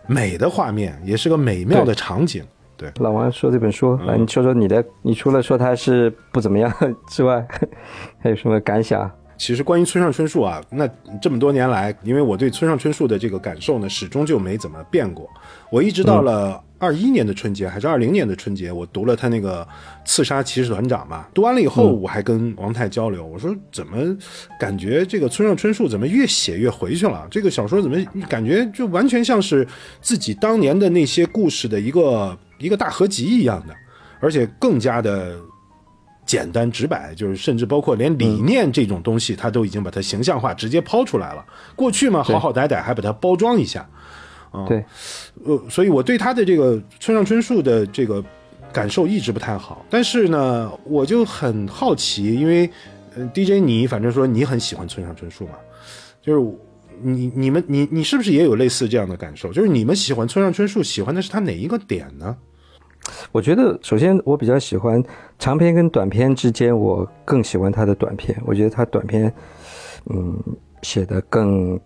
美的画面，也是个美妙的场景。对，老王说这本书，来你说说你的，你除了说它是不怎么样 *laughs* 之外，*laughs* 还有什么感想？其实关于村上春树啊，那这么多年来，因为我对村上春树的这个感受呢，始终就没怎么变过。我一直到了二一年的春节还是二零年的春节，我读了他那个《刺杀骑士团长》嘛。读完了以后，我还跟王太交流，我说怎么感觉这个村上春树怎么越写越回去了？这个小说怎么感觉就完全像是自己当年的那些故事的一个一个大合集一样的，而且更加的。简单直白，就是甚至包括连理念这种东西，他都已经把它形象化，直接抛出来了。过去嘛，好好歹歹，还把它包装一下，啊，对，呃，所以我对他的这个村上春树的这个感受一直不太好。但是呢，我就很好奇，因为呃，DJ 你反正说你很喜欢村上春树嘛，就是你你们你你是不是也有类似这样的感受？就是你们喜欢村上春树，喜欢的是他哪一个点呢？我觉得，首先我比较喜欢长篇跟短篇之间，我更喜欢他的短篇。我觉得他短篇，嗯，写的更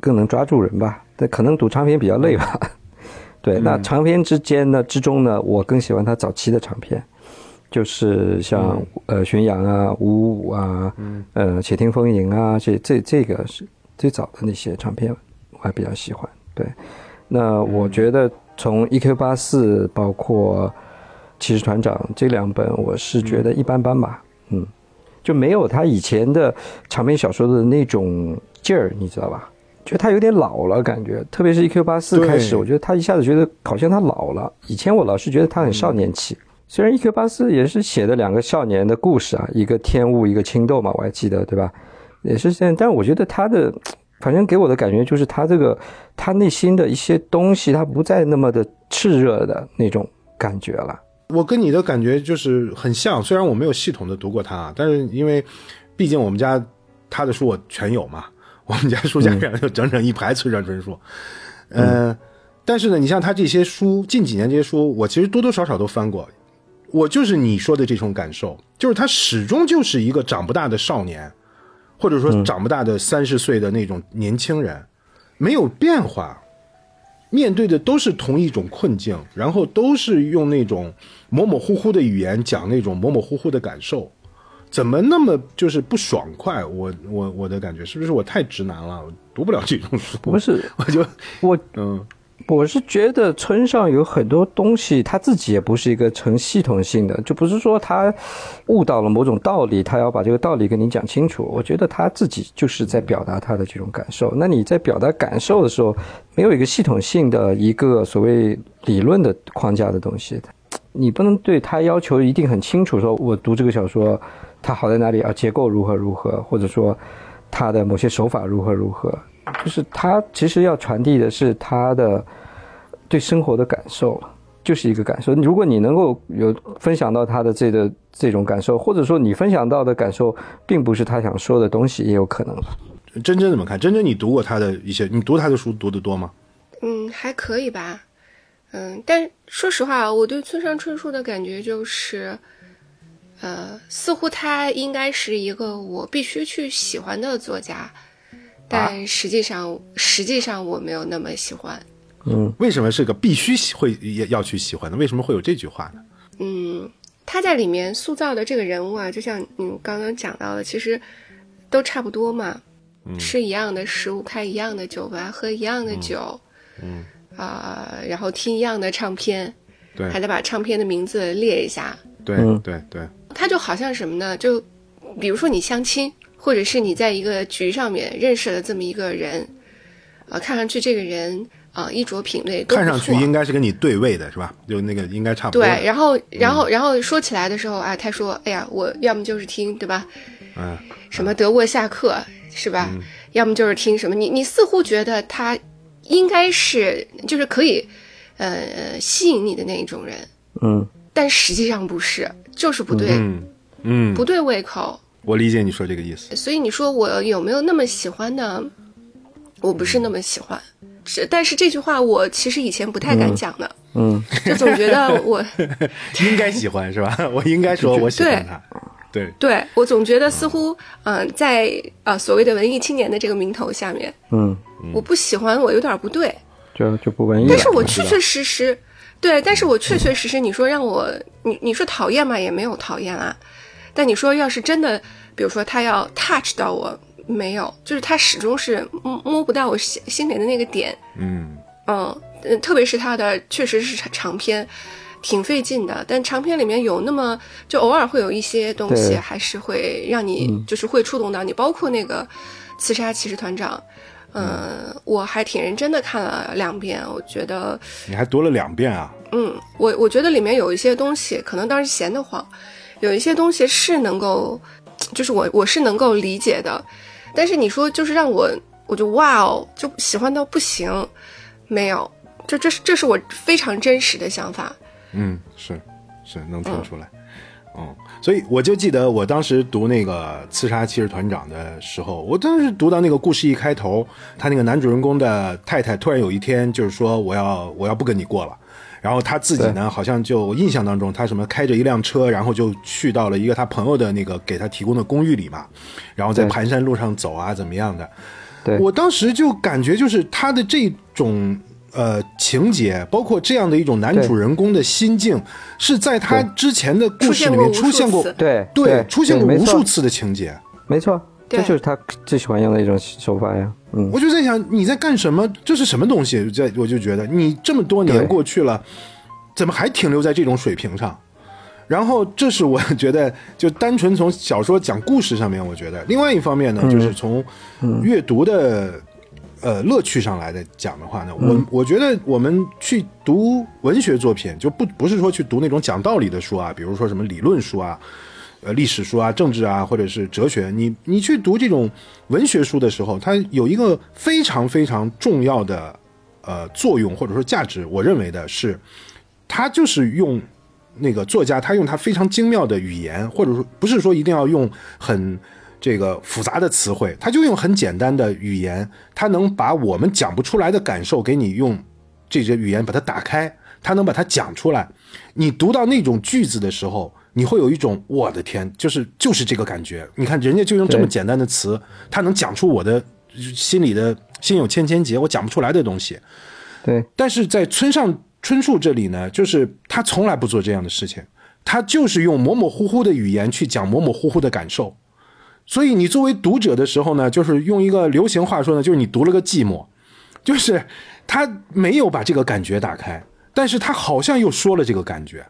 更能抓住人吧。但可能读长篇比较累吧。*laughs* 对，那长篇之间呢之中呢，我更喜欢他早期的长篇，就是像呃《巡洋》啊、《五五五》啊、呃《且听风吟》啊，这这这个是最早的那些唱片，我还比较喜欢。对，那我觉得。从《E.Q. 八四》包括《骑士团长》这两本，我是觉得一般般吧，嗯，就没有他以前的长篇小说的那种劲儿，你知道吧？觉得他有点老了，感觉，特别是《E.Q. 八四》开始，我觉得他一下子觉得好像他老了。以前我老是觉得他很少年气，虽然《E.Q. 八四》也是写的两个少年的故事啊，一个天雾，一个青豆嘛，我还记得，对吧？也是这样，但我觉得他的。反正给我的感觉就是他这个，他内心的一些东西，他不再那么的炽热的那种感觉了。我跟你的感觉就是很像，虽然我没有系统的读过他，但是因为，毕竟我们家他的书我全有嘛，我们家书架上有整整一排村上春树。嗯，但是呢，你像他这些书，近几年这些书，我其实多多少少都翻过。我就是你说的这种感受，就是他始终就是一个长不大的少年。或者说长不大的三十岁的那种年轻人，没有变化，面对的都是同一种困境，然后都是用那种模模糊糊的语言讲那种模模糊糊的感受，怎么那么就是不爽快？我我我的感觉是不是我太直男了？读不了这种书。不是，*laughs* 我就我嗯。我是觉得村上有很多东西，他自己也不是一个成系统性的，就不是说他悟到了某种道理，他要把这个道理跟你讲清楚。我觉得他自己就是在表达他的这种感受。那你在表达感受的时候，没有一个系统性的一个所谓理论的框架的东西，你不能对他要求一定很清楚。说我读这个小说，它好在哪里啊？结构如何如何，或者说他的某些手法如何如何。就是他其实要传递的是他的对生活的感受，就是一个感受。如果你能够有分享到他的这个这种感受，或者说你分享到的感受并不是他想说的东西，也有可能。真真怎么看？真真，你读过他的一些？你读他的书读得多吗？嗯，还可以吧。嗯，但说实话，我对村上春树的感觉就是，呃，似乎他应该是一个我必须去喜欢的作家。但实际上，实际上我没有那么喜欢。嗯，为什么是个必须会要要去喜欢的？为什么会有这句话呢？嗯，他在里面塑造的这个人物啊，就像你刚刚讲到的，其实都差不多嘛。吃一样的食物，开一样的酒吧，喝一样的酒。嗯。啊，然后听一样的唱片。对。还得把唱片的名字列一下。对对对。他就好像什么呢？就比如说你相亲。或者是你在一个局上面认识了这么一个人，啊，看上去这个人啊衣着品味看上去应该是跟你对位的是吧？就那个应该差不多。对，然后然后然后说起来的时候啊，他说：“哎呀，我要么就是听对吧？嗯，什么德沃夏克是吧？要么就是听什么？你你似乎觉得他应该是就是可以呃吸引你的那一种人，嗯，但实际上不是，就是不对，嗯，不对胃口。”我理解你说这个意思，所以你说我有没有那么喜欢呢？我不是那么喜欢，这但是这句话我其实以前不太敢讲的，嗯，就总觉得我 *laughs* 应该喜欢是吧？我应该说我喜欢他，对，对我总觉得似乎嗯，在啊所谓的文艺青年的这个名头下面，嗯，我不喜欢我有点不对，就就不文艺，但是我确确实实对，但是我确确实实，你说让我，你你说讨厌嘛，也没有讨厌啊。但你说要是真的，比如说他要 touch 到我，没有，就是他始终是摸摸不到我心心里的那个点。嗯嗯嗯，特别是他的确实是长长篇，挺费劲的。但长篇里面有那么就偶尔会有一些东西，还是会让你就是会触动到你，包括那个刺杀骑士团长。嗯，我还挺认真的看了两遍，我觉得，你还读了两遍啊？嗯，我我觉得里面有一些东西，可能当时闲得慌，有一些东西是能够，就是我我是能够理解的，但是你说就是让我，我就哇哦，就喜欢到不行，没有，这这是这是我非常真实的想法，嗯，是是能听出来。嗯，所以我就记得我当时读那个《刺杀骑士团长》的时候，我当时读到那个故事一开头，他那个男主人公的太太突然有一天就是说我要我要不跟你过了，然后他自己呢好像就印象当中他什么开着一辆车，然后就去到了一个他朋友的那个给他提供的公寓里嘛，然后在盘山路上走啊怎么样的，对。我当时就感觉就是他的这种呃情节，包括这样的一种男主人公的心境，是在他之前的故事里面出出现过，对对，出现过无数次的情节。没错，对这就是他最喜欢用的一种手法呀。嗯，我就在想你在干什么？这是什么东西？在我就觉得你这么多年过去了，怎么还停留在这种水平上？然后这是我觉得，就单纯从小说讲故事上面，我觉得另外一方面呢，就是从阅读的呃乐趣上来的讲的话呢，我我觉得我们去读文学作品，就不不是说去读那种讲道理的书啊，比如说什么理论书啊。呃，历史书啊、政治啊，或者是哲学，你你去读这种文学书的时候，它有一个非常非常重要的呃作用或者说价值，我认为的是，它就是用那个作家他用他非常精妙的语言，或者说不是说一定要用很这个复杂的词汇，他就用很简单的语言，他能把我们讲不出来的感受给你用这些语言把它打开，他能把它讲出来。你读到那种句子的时候，你会有一种我的天，就是就是这个感觉。你看人家就用这么简单的词，他能讲出我的心里的心有千千结，我讲不出来的东西。对，但是在村上春树这里呢，就是他从来不做这样的事情，他就是用模模糊糊的语言去讲模模糊糊的感受。所以你作为读者的时候呢，就是用一个流行话说呢，就是你读了个寂寞，就是他没有把这个感觉打开，但是他好像又说了这个感觉。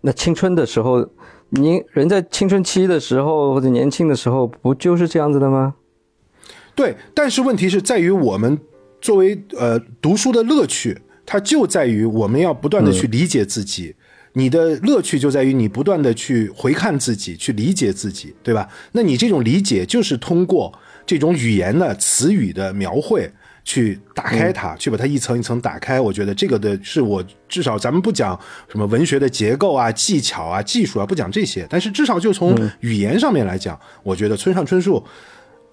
那青春的时候，您人在青春期的时候或者年轻的时候，不就是这样子的吗？对，但是问题是在于我们作为呃读书的乐趣，它就在于我们要不断的去理解自己。你的乐趣就在于你不断的去回看自己，去理解自己，对吧？那你这种理解就是通过这种语言的词语的描绘去打开它，去把它一层一层打开。我觉得这个的是我至少咱们不讲什么文学的结构啊、技巧啊、技术啊，不讲这些，但是至少就从语言上面来讲，我觉得村上春树。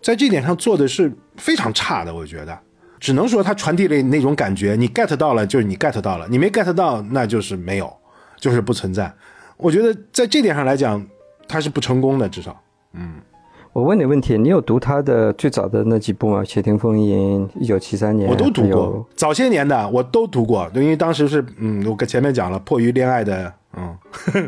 在这点上做的是非常差的，我觉得，只能说他传递了那种感觉，你 get 到了就是你 get 到了，你没 get 到那就是没有，就是不存在。我觉得在这点上来讲，他是不成功的，至少。我问你问题，你有读他的最早的那几部吗？《窃听风云》一九七三年，我都读过，早些年的我都读过，因为当时是嗯，我跟前面讲了，迫于恋爱的，嗯，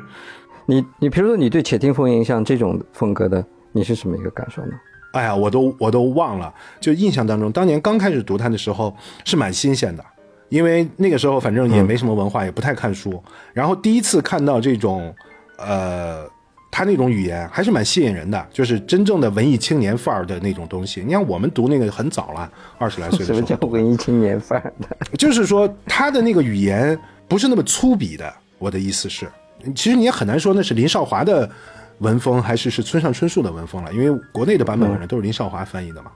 *laughs* 你你比如说你对《且听风吟》像这种风格的，你是什么一个感受呢？哎呀，我都我都忘了，就印象当中，当年刚开始读它的时候是蛮新鲜的，因为那个时候反正也没什么文化，也不太看书，然后第一次看到这种，呃，他那种语言还是蛮吸引人的，就是真正的文艺青年范儿的那种东西。你看我们读那个很早了，二十来岁的时候什么叫文艺青年范儿的？*laughs* 就是说他的那个语言不是那么粗鄙的。我的意思是，其实你也很难说那是林少华的文风，还是是村上春树的文风了，因为国内的版本反正都是林少华翻译的嘛，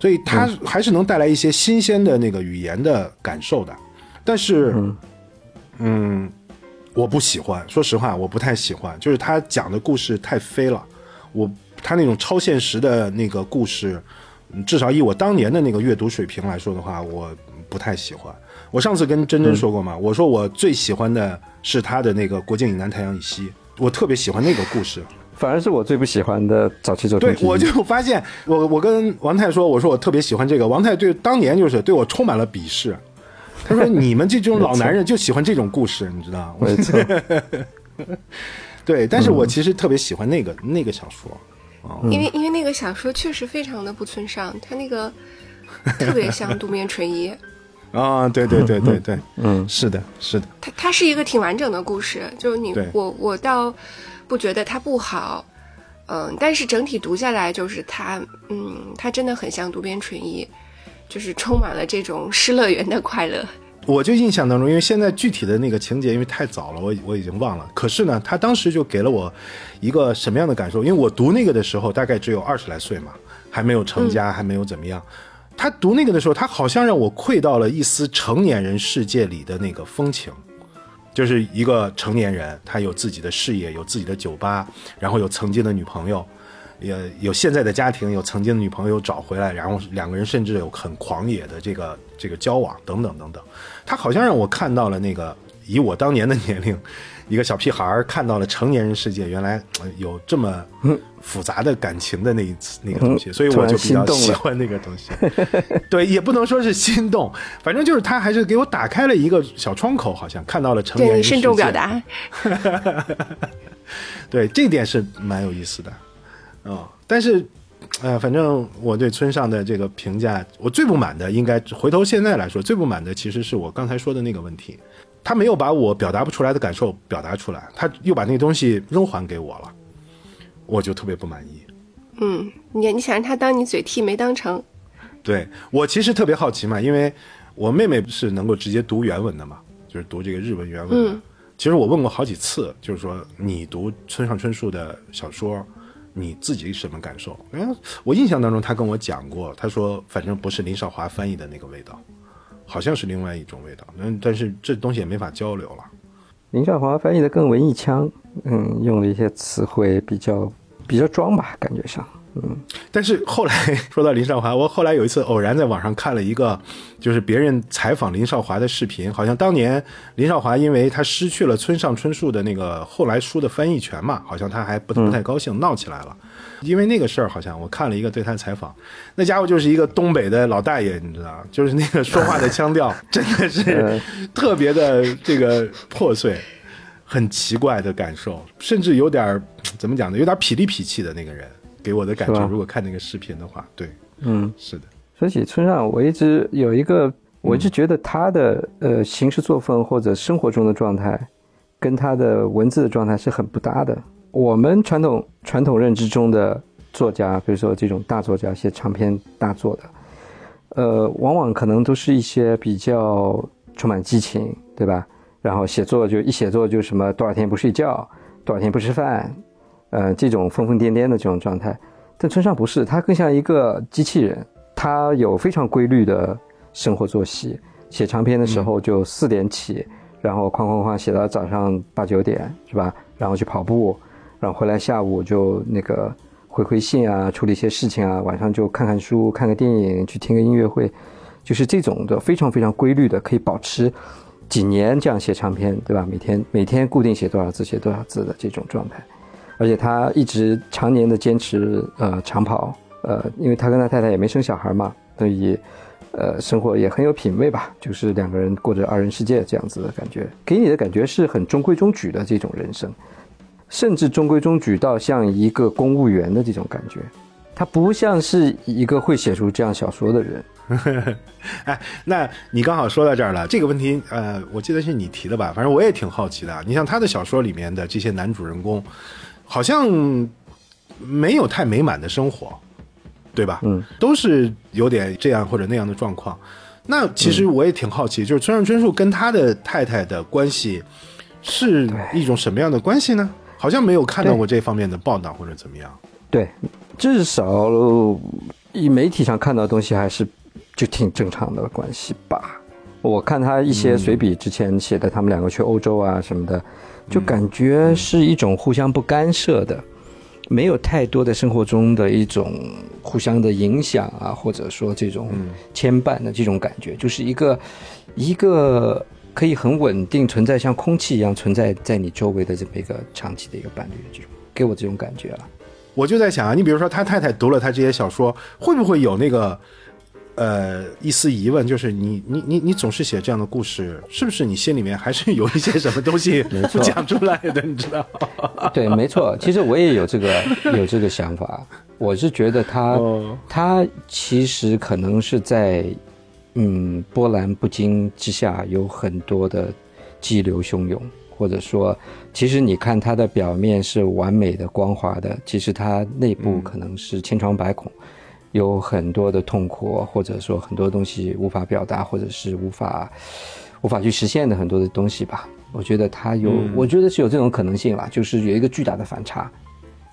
所以他还是能带来一些新鲜的那个语言的感受的。但是，嗯，我不喜欢，说实话，我不太喜欢，就是他讲的故事太飞了，我他那种超现实的那个故事。嗯至少以我当年的那个阅读水平来说的话，我不太喜欢。我上次跟珍珍说过嘛，我说我最喜欢的是他的那个《国境以南，太阳以西》，我特别喜欢那个故事。反而是我最不喜欢的早期作品。对我就发现，我我跟王太说，我说我特别喜欢这个，王太对当年就是对我充满了鄙视，他说你们这种老男人就喜欢这种故事，你知道？没错，*laughs* 对，但是我其实特别喜欢那个那个小说。因为因为那个小说确实非常的不村上，他那个 *laughs* 特别像渡边淳一。啊，对对对对对，嗯，是的，是的。它它是一个挺完整的故事，就是你我我倒不觉得它不好，嗯，但是整体读下来就是它，嗯，它真的很像渡边淳一，就是充满了这种失乐园的快乐。我就印象当中，因为现在具体的那个情节因为太早了，我我已经忘了。可是呢，他当时就给了我一个什么样的感受？因为我读那个的时候大概只有二十来岁嘛，还没有成家，还没有怎么样。他读那个的时候，他好像让我窥到了一丝成年人世界里的那个风情，就是一个成年人，他有自己的事业，有自己的酒吧，然后有曾经的女朋友。也有现在的家庭，有曾经的女朋友找回来，然后两个人甚至有很狂野的这个这个交往等等等等。他好像让我看到了那个以我当年的年龄，一个小屁孩看到了成年人世界，原来有这么复杂的感情的那一次那个东西，所以我就比较喜欢那个东西。对，也不能说是心动，反正就是他还是给我打开了一个小窗口，好像看到了成年人世界。慎重表达。*laughs* 对，这点是蛮有意思的。哦，但是，呃，反正我对村上的这个评价，我最不满的，应该回头现在来说，最不满的其实是我刚才说的那个问题，他没有把我表达不出来的感受表达出来，他又把那个东西扔还给我了，我就特别不满意。嗯，你你想让他当你嘴替没当成？对我其实特别好奇嘛，因为我妹妹是能够直接读原文的嘛，就是读这个日文原文的。其实我问过好几次，就是说你读村上春树的小说。你自己什么感受？嗯，我印象当中他跟我讲过，他说反正不是林少华翻译的那个味道，好像是另外一种味道。嗯，但是这东西也没法交流了。林少华翻译的更文艺腔，嗯，用了一些词汇比较比较装吧，感觉上。嗯，但是后来说到林少华，我后来有一次偶然在网上看了一个，就是别人采访林少华的视频，好像当年林少华因为他失去了村上春树的那个后来书的翻译权嘛，好像他还不不太高兴，闹起来了。因为那个事儿，好像我看了一个对他采访，那家伙就是一个东北的老大爷，你知道，就是那个说话的腔调真的是 *laughs* 特别的这个破碎，很奇怪的感受，甚至有点怎么讲呢，有点痞里痞气的那个人。给我的感觉，如果看那个视频的话，对，嗯，是的。说起村上，我一直有一个，我一直觉得他的呃行事作风或者生活中的状态，跟他的文字的状态是很不搭的。我们传统传统认知中的作家，比如说这种大作家写长篇大作的，呃，往往可能都是一些比较充满激情，对吧？然后写作就一写作就什么多少天不睡觉，多少天不吃饭。呃，这种疯疯癫癫的这种状态，但村上不是，他更像一个机器人，他有非常规律的生活作息。写长篇的时候就四点起，然后哐哐哐写到早上八九点，是吧？然后去跑步，然后回来下午就那个回回信啊，处理一些事情啊，晚上就看看书、看个电影、去听个音乐会，就是这种的非常非常规律的，可以保持几年这样写长篇，对吧？每天每天固定写多少字，写多少字的这种状态。而且他一直常年的坚持呃长跑，呃，因为他跟他太太也没生小孩嘛，所以，呃，生活也很有品味吧，就是两个人过着二人世界这样子的感觉，给你的感觉是很中规中矩的这种人生，甚至中规中矩到像一个公务员的这种感觉，他不像是一个会写出这样小说的人。*laughs* 哎，那你刚好说到这儿了，这个问题呃，我记得是你提的吧？反正我也挺好奇的，你像他的小说里面的这些男主人公。好像没有太美满的生活，对吧？嗯，都是有点这样或者那样的状况。那其实我也挺好奇，就是村上春树跟他的太太的关系是一种什么样的关系呢？好像没有看到过这方面的报道或者怎么样。对，至少以媒体上看到的东西还是就挺正常的关系吧。我看他一些随笔之前写的，他们两个去欧洲啊什么的。就感觉是一种互相不干涉的，没有太多的生活中的一种互相的影响啊，或者说这种牵绊的这种感觉，就是一个一个可以很稳定存在，像空气一样存在在你周围的这么一个长期的一个伴侣的这种，给我这种感觉了。我就在想啊，你比如说他太太读了他这些小说，会不会有那个呃一丝疑问，就是你你你你总是写这样的故事，是不是你心里面还是有一些什么东西不讲出来的？你知道吗？*laughs* 对，没错。其实我也有这个有这个想法。我是觉得他他其实可能是在嗯波澜不惊之下有很多的激流汹涌，或者说，其实你看它的表面是完美的光滑的，其实它内部可能是千疮百孔。有很多的痛苦，或者说很多东西无法表达，或者是无法无法去实现的很多的东西吧。我觉得他有，我觉得是有这种可能性啦，就是有一个巨大的反差，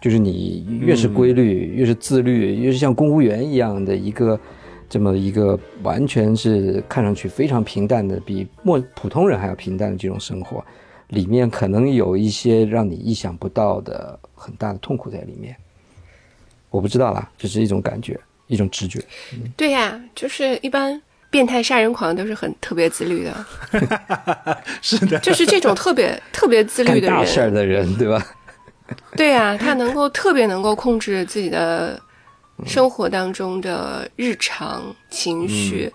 就是你越是规律，越是自律，越是像公务员一样的一个这么一个完全是看上去非常平淡的，比莫普通人还要平淡的这种生活，里面可能有一些让你意想不到的很大的痛苦在里面。我不知道啦，这是一种感觉。一种直觉，对呀，就是一般变态杀人狂都是很特别自律的，*laughs* 是的，就是这种特别特别自律的人，大事儿的人，对吧？对呀，他能够特别能够控制自己的生活当中的日常情绪，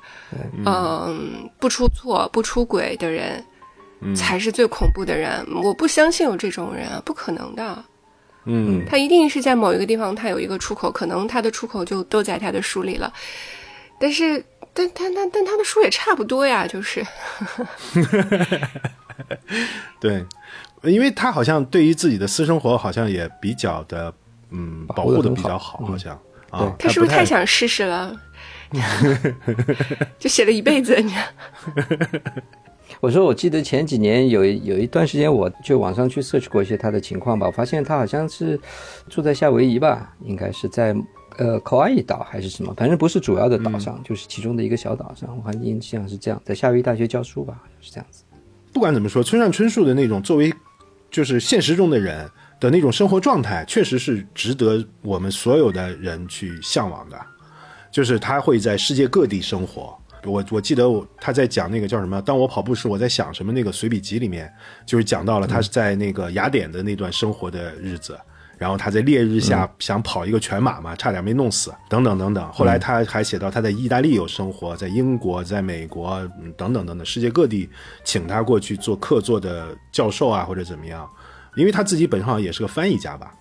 嗯，不出错不出轨的人，才是最恐怖的人。我不相信有这种人啊，不可能的。嗯，他一定是在某一个地方，他有一个出口，可能他的出口就都在他的书里了。但是，但但但但他的书也差不多呀，就是。*laughs* 对，因为他好像对于自己的私生活好像也比较的，嗯，保护的比较好，好像啊。他是不是太想试试了？*laughs* 就写了一辈子，你。我说，我记得前几年有有一段时间，我就网上去 search 过一些他的情况吧。我发现他好像是住在夏威夷吧，应该是在呃 Kauai 岛还是什么，反正不是主要的岛上，就是其中的一个小岛上。我还印象是这样，在夏威夷大学教书吧，是这样子。不管怎么说，村上春树的那种作为就是现实中的人的那种生活状态，确实是值得我们所有的人去向往的。就是他会在世界各地生活。我我记得我他在讲那个叫什么？当我跑步时，我在想什么？那个随笔集里面就是讲到了他是在那个雅典的那段生活的日子，然后他在烈日下想跑一个全马嘛，差点没弄死，等等等等。后来他还写到他在意大利有生活，在英国、在美国等等等等，世界各地请他过去做客座的教授啊，或者怎么样，因为他自己本身好像也是个翻译家吧。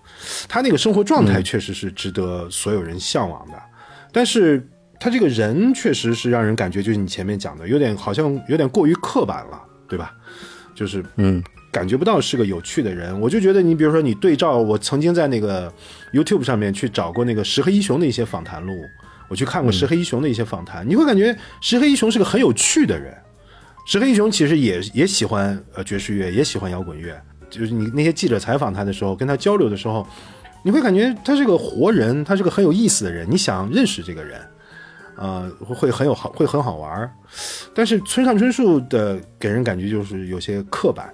他那个生活状态确实是值得所有人向往的，但是。他这个人确实是让人感觉，就是你前面讲的，有点好像有点过于刻板了，对吧？就是嗯，感觉不到是个有趣的人。我就觉得，你比如说，你对照我曾经在那个 YouTube 上面去找过那个石黑一雄的一些访谈录，我去看过石黑一雄的一些访谈，你会感觉石黑一雄是个很有趣的人。石黑一雄其实也也喜欢呃爵士乐，也喜欢摇滚乐。就是你那些记者采访他的时候，跟他交流的时候，你会感觉他是个活人，他是个很有意思的人，你想认识这个人。呃，会很有好，会很好玩儿，但是村上春树的给人感觉就是有些刻板。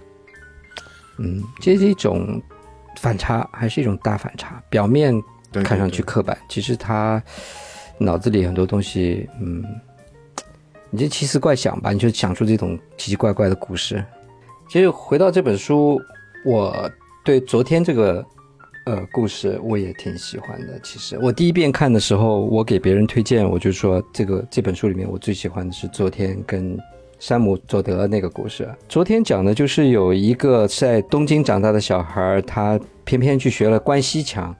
嗯，这是一种反差，还是一种大反差？表面看上去刻板，其实他脑子里很多东西，嗯，你就奇思怪想吧，你就想出这种奇奇怪怪的故事。其实回到这本书，我对昨天这个。呃，故事我也挺喜欢的。其实我第一遍看的时候，我给别人推荐，我就说这个这本书里面我最喜欢的是昨天跟山姆佐德那个故事。昨天讲的就是有一个在东京长大的小孩，他偏偏去学了关西腔，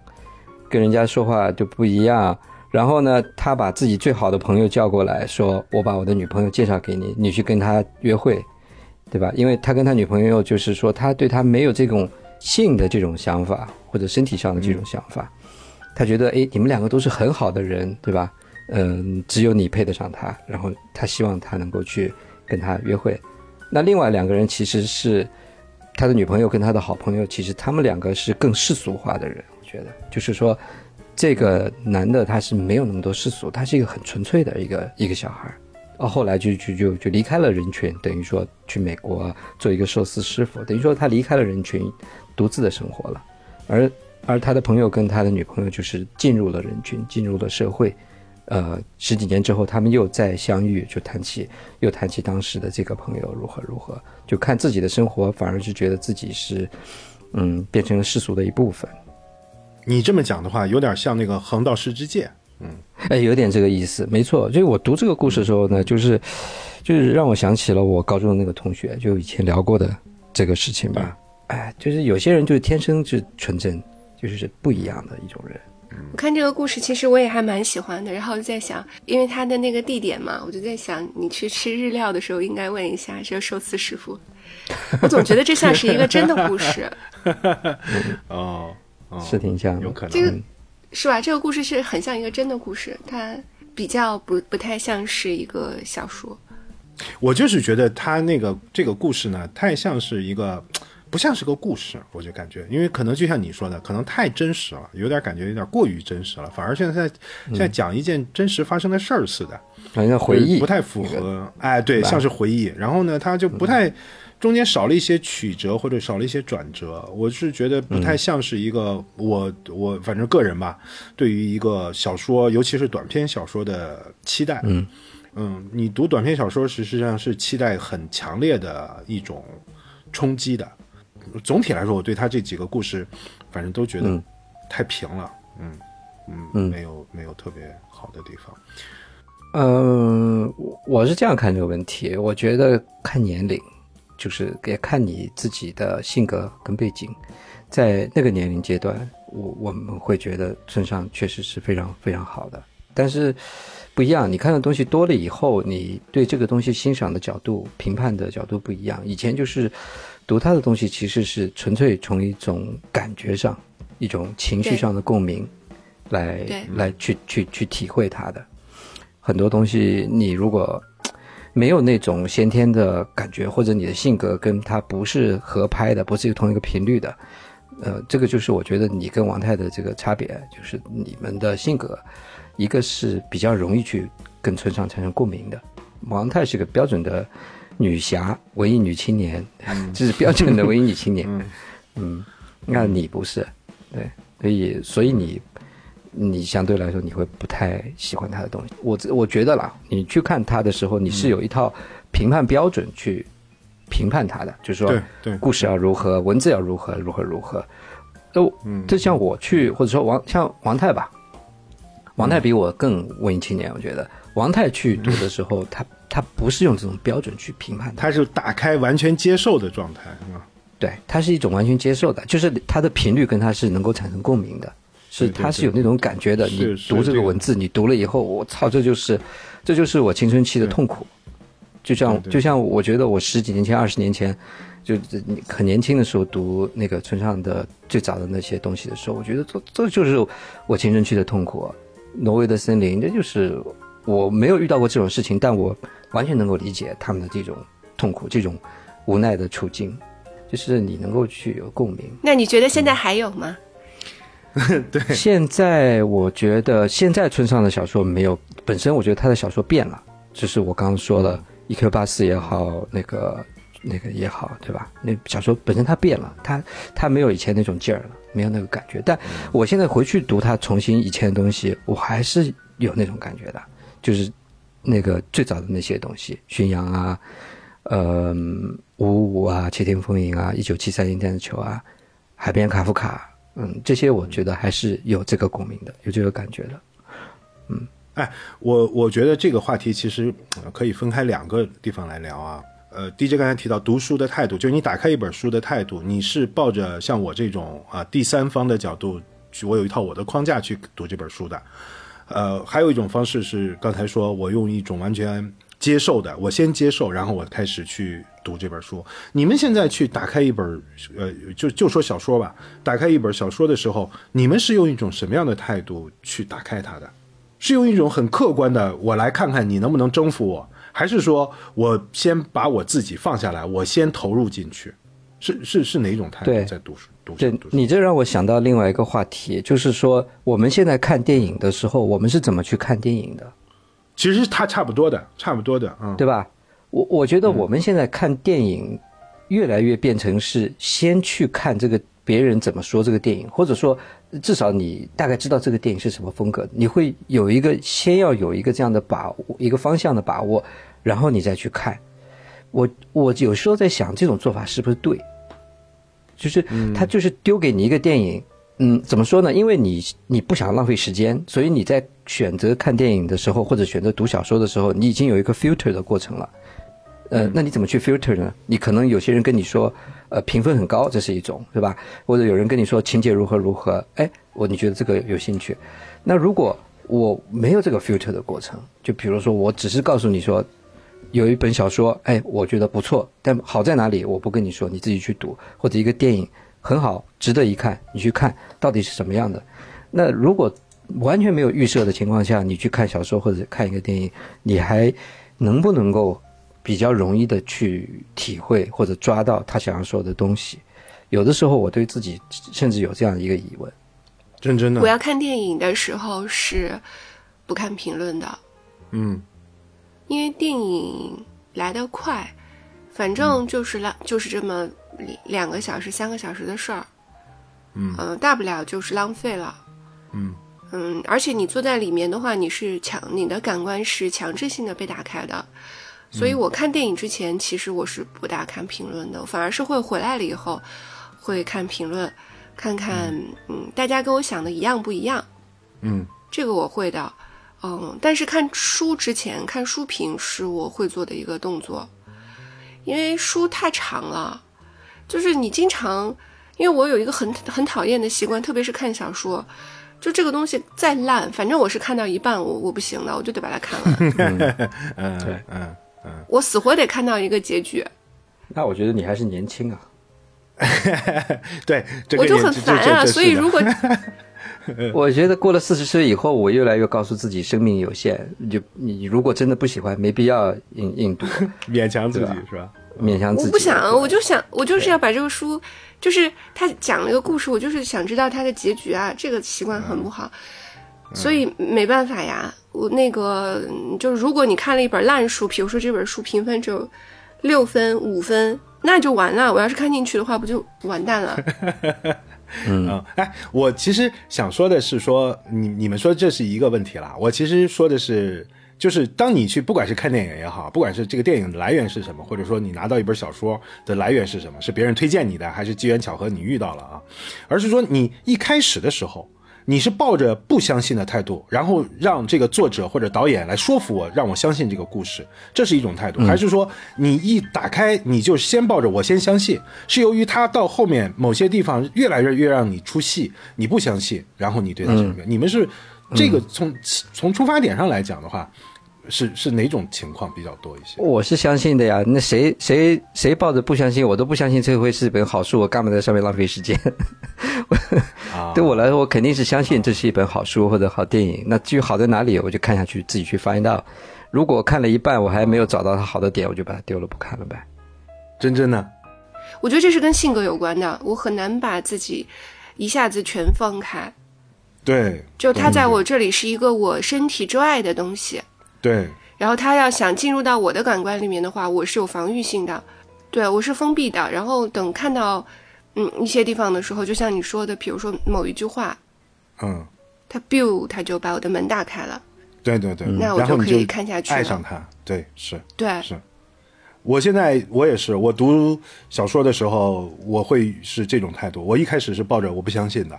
跟人家说话就不一样。然后呢，他把自己最好的朋友叫过来说：“我把我的女朋友介绍给你，你去跟她约会，对吧？”因为他跟他女朋友就是说，他对他没有这种性的这种想法。或者身体上的这种想法，他觉得哎，你们两个都是很好的人，对吧？嗯，只有你配得上他，然后他希望他能够去跟他约会。那另外两个人其实是他的女朋友跟他的好朋友，其实他们两个是更世俗化的人。我觉得，就是说这个男的他是没有那么多世俗，他是一个很纯粹的一个一个小孩。哦，后来就就就就离开了人群，等于说去美国做一个寿司师傅，等于说他离开了人群，独自的生活了。而而他的朋友跟他的女朋友就是进入了人群，进入了社会，呃，十几年之后他们又再相遇，就谈起又谈起当时的这个朋友如何如何，就看自己的生活，反而是觉得自己是，嗯，变成了世俗的一部分。你这么讲的话，有点像那个横道世之介，嗯，哎，有点这个意思，没错。就是我读这个故事的时候呢，就是就是让我想起了我高中的那个同学，就以前聊过的这个事情吧。哎，就是有些人就是天生就纯真，就是不一样的一种人。我看这个故事，其实我也还蛮喜欢的。然后我就在想，因为他的那个地点嘛，我就在想，你去吃日料的时候，应该问一下这个寿司师傅。*laughs* 我总觉得这像是一个真的故事。*laughs* 哦，是挺像，有可能。这个是吧？这个故事是很像一个真的故事，它比较不不太像是一个小说。我就是觉得他那个这个故事呢，太像是一个。不像是个故事，我就感觉，因为可能就像你说的，可能太真实了，有点感觉有点过于真实了，反而现在现在讲一件真实发生的事儿似的，好像回忆不太符合，哎，对，像是回忆，然后呢，它就不太中间少了一些曲折或者少了一些转折，我是觉得不太像是一个我我反正个人吧，对于一个小说，尤其是短篇小说的期待，嗯。嗯，你读短篇小说实际上是期待很强烈的一种冲击的。总体来说，我对他这几个故事，反正都觉得太平了，嗯嗯嗯，没有没有特别好的地方。嗯，我是这样看这个问题，我觉得看年龄，就是也看你自己的性格跟背景，在那个年龄阶段，我我们会觉得村上确实是非常非常好的，但是不一样，你看的东西多了以后，你对这个东西欣赏的角度、评判的角度不一样，以前就是。读他的东西其实是纯粹从一种感觉上、一种情绪上的共鸣，来来去去去体会他的很多东西。你如果没有那种先天的感觉，或者你的性格跟他不是合拍的，不是同一个频率的，呃，这个就是我觉得你跟王太的这个差别，就是你们的性格，一个是比较容易去跟村上产生共鸣的。王太是个标准的。女侠，文艺女青年，这是标准的文艺女青年。嗯，那你不是，对，所以所以你你相对来说你会不太喜欢他的东西。我我觉得啦，你去看他的时候，你是有一套评判标准去评判他的，就是说，对故事要如何，文字要如何，如何如何。都，这像我去，或者说王像王太吧，王太比我更文艺青年，我觉得王太去读的时候，他。他不是用这种标准去评判，他是打开完全接受的状态，是吧？对，它是一种完全接受的，就是它的频率跟它是能够产生共鸣的，是它是有那种感觉的。你读这个文字，你读了以后，我操，这就是这就是我青春期的痛苦。就像就像我觉得我十几年前、二十年前，就很年轻的时候读那个村上的最早的那些东西的时候，我觉得这这就是我青春期的痛苦。挪威的森林，这就是我没有遇到过这种事情，但我。完全能够理解他们的这种痛苦、这种无奈的处境，就是你能够去有共鸣。那你觉得现在还有吗？*laughs* 对，现在我觉得现在村上的小说没有本身，我觉得他的小说变了。就是我刚刚说了一 Q 八四也好，那个那个也好，对吧？那小说本身它变了，它它没有以前那种劲儿了，没有那个感觉。但我现在回去读他重新以前的东西，我还是有那种感觉的，就是。那个最早的那些东西，《巡洋》啊，呃，五五啊，《窃听风云》啊，《一九七三年电子球》啊，《海边卡夫卡》，嗯，这些我觉得还是有这个共鸣的，有这个感觉的，嗯，哎，我我觉得这个话题其实可以分开两个地方来聊啊。呃，DJ 刚才提到读书的态度，就是你打开一本书的态度，你是抱着像我这种啊第三方的角度去，我有一套我的框架去读这本书的。呃，还有一种方式是刚才说，我用一种完全接受的，我先接受，然后我开始去读这本书。你们现在去打开一本，呃，就就说小说吧，打开一本小说的时候，你们是用一种什么样的态度去打开它的？是用一种很客观的，我来看看你能不能征服我，还是说我先把我自己放下来，我先投入进去？是是是哪种态度在读书？对，你这让我想到另外一个话题，就是说我们现在看电影的时候，我们是怎么去看电影的？其实它差不多的，差不多的，嗯，对吧？我我觉得我们现在看电影，越来越变成是先去看这个别人怎么说这个电影，或者说至少你大概知道这个电影是什么风格，你会有一个先要有一个这样的把握，一个方向的把握，然后你再去看。我我有时候在想，这种做法是不是对？就是他就是丢给你一个电影，嗯，怎么说呢？因为你你不想浪费时间，所以你在选择看电影的时候，或者选择读小说的时候，你已经有一个 filter 的过程了。呃，那你怎么去 filter 呢？你可能有些人跟你说，呃，评分很高，这是一种，对吧？或者有人跟你说情节如何如何，哎，我你觉得这个有兴趣？那如果我没有这个 filter 的过程，就比如说我只是告诉你说，有一本小说，哎，我觉得不错，但好在哪里我不跟你说，你自己去读，或者一个电影很好，值得一看，你去看到底是什么样的？那如果完全没有预设的情况下，你去看小说或者看一个电影，你还能不能够？比较容易的去体会或者抓到他想要说的东西，有的时候我对自己甚至有这样一个疑问：真真的，我要看电影的时候是不看评论的，嗯，因为电影来得快，反正就是浪，就是这么两个小时、三个小时的事儿，嗯，大不了就是浪费了，嗯。嗯，而且你坐在里面的话，你是强，你的感官是强制性的被打开的。所以我看电影之前，其实我是不大看评论的，反而是会回来了以后，会看评论，看看嗯大家跟我想的一样不一样，嗯，这个我会的，嗯，但是看书之前看书评是我会做的一个动作，因为书太长了，就是你经常，因为我有一个很很讨厌的习惯，特别是看小说，就这个东西再烂，反正我是看到一半我我不行了，我就得把它看完，*laughs* 嗯，对，嗯。我死活得看到一个结局，那我觉得你还是年轻啊。*laughs* 对，我就很烦啊。所以如果 *laughs* *laughs* 我觉得过了四十岁以后，我越来越告诉自己生命有限，就你如果真的不喜欢，没必要硬硬读，*laughs* 勉强自己是吧？勉强自己。我不想，我就想，我就是要把这个书，就是他讲了一个故事，我就是想知道他的结局啊。这个习惯很不好，所以没办法呀。我那个就是，如果你看了一本烂书，比如说这本书评分只有六分、五分，那就完了。我要是看进去的话，不就完蛋了？*laughs* 嗯，哎，我其实想说的是，说你你们说这是一个问题了。我其实说的是，就是当你去，不管是看电影也好，不管是这个电影的来源是什么，或者说你拿到一本小说的来源是什么，是别人推荐你的，还是机缘巧合你遇到了啊？而是说你一开始的时候。你是抱着不相信的态度，然后让这个作者或者导演来说服我，让我相信这个故事，这是一种态度，还是说你一打开你就先抱着我先相信？是由于他到后面某些地方越来越越让你出戏，你不相信，然后你对他什么？你们是这个从从出发点上来讲的话。是是哪种情况比较多一些？我是相信的呀。那谁谁谁抱着不相信，我都不相信这会是本好书，我干嘛在上面浪费时间？*laughs* 对我来说，我肯定是相信这是一本好书或者好电影。那至于好在哪里，我就看下去，自己去 find out。如果看了一半，我还没有找到它好的点，我就把它丢了，不看了呗。真真呢，我觉得这是跟性格有关的。我很难把自己一下子全放开。对，就它在我这里是一个我身体之外的东西。对，然后它要想进入到我的感官里面的话，我是有防御性的，对我是封闭的。然后等看到嗯一些地方的时候，就像你说的，比如说某一句话，嗯，他 biu 他就把我的门打开了，对对对，那我就可以看下去，爱上他，对，是，对，是。我现在我也是，我读小说的时候，我会是这种态度。我一开始是抱着我不相信的，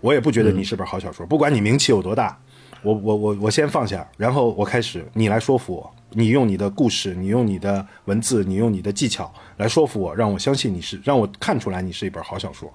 我也不觉得你是本好小说，不管你名气有多大。我我我我先放下，然后我开始你来说服我，你用你的故事，你用你的文字，你用你的技巧来说服我，让我相信你是，让我看出来你是一本好小说。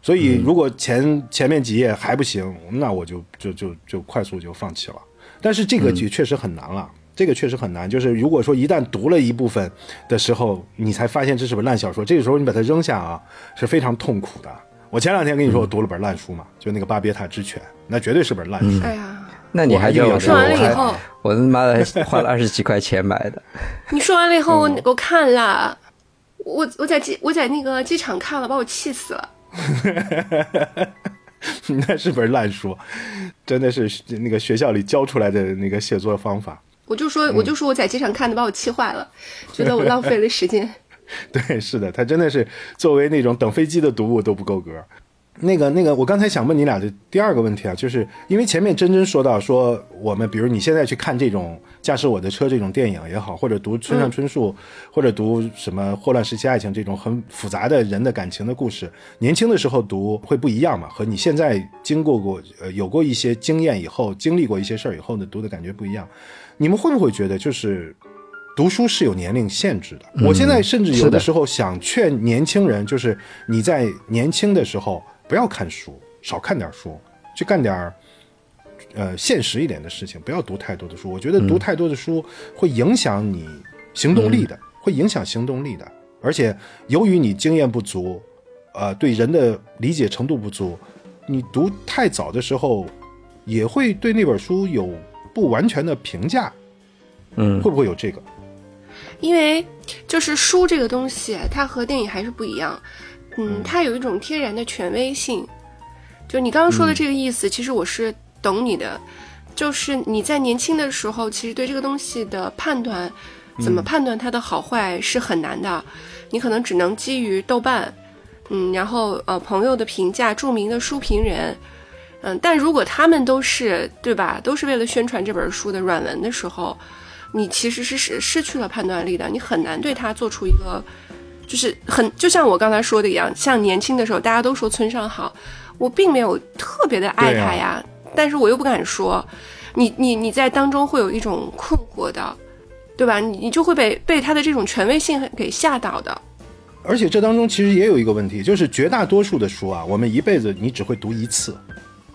所以如果前前面几页还不行，那我就就就就快速就放弃了。但是这个就确实很难了，这个确实很难。就是如果说一旦读了一部分的时候，你才发现这是本烂小说，这个时候你把它扔下啊，是非常痛苦的。我前两天跟你说，我读了本烂书嘛，就那个《巴别塔之犬》，那绝对是本烂书。哎呀，*laughs* 那你还叫我说完了以后，我他妈的花了二十几块钱买的。*laughs* 你说完了以后，我我看了，我我在机我在那个机场看了，把我气死了。*laughs* 那是本烂书，真的是那个学校里教出来的那个写作方法。我就说，我就说我在机场看的，把我气坏了，觉得我浪费了时间。对，是的，他真的是作为那种等飞机的读物都不够格。那个那个，我刚才想问你俩的第二个问题啊，就是因为前面真真说到说我们，比如你现在去看这种驾驶我的车这种电影也好，或者读村上春树，或者读什么霍乱时期爱情这种很复杂的人的感情的故事，年轻的时候读会不一样嘛？和你现在经过过呃有过一些经验以后，经历过一些事儿以后呢，读的感觉不一样。你们会不会觉得就是读书是有年龄限制的？我现在甚至有的时候想劝年轻人，就是你在年轻的时候。不要看书，少看点书，去干点儿，呃，现实一点的事情。不要读太多的书，我觉得读太多的书会影响你行动力的，会影响行动力的。而且由于你经验不足，呃，对人的理解程度不足，你读太早的时候，也会对那本书有不完全的评价。嗯，会不会有这个？因为就是书这个东西，它和电影还是不一样。嗯，它有一种天然的权威性，就你刚刚说的这个意思，其实我是懂你的。就是你在年轻的时候，其实对这个东西的判断，怎么判断它的好坏是很难的。你可能只能基于豆瓣，嗯，然后呃朋友的评价、著名的书评人，嗯，但如果他们都是对吧，都是为了宣传这本书的软文的时候，你其实是失失去了判断力的，你很难对它做出一个。就是很，就像我刚才说的一样，像年轻的时候，大家都说村上好，我并没有特别的爱他呀，但是我又不敢说，你你你在当中会有一种困惑的，对吧？你你就会被被他的这种权威性给吓倒的。而且这当中其实也有一个问题，就是绝大多数的书啊，我们一辈子你只会读一次，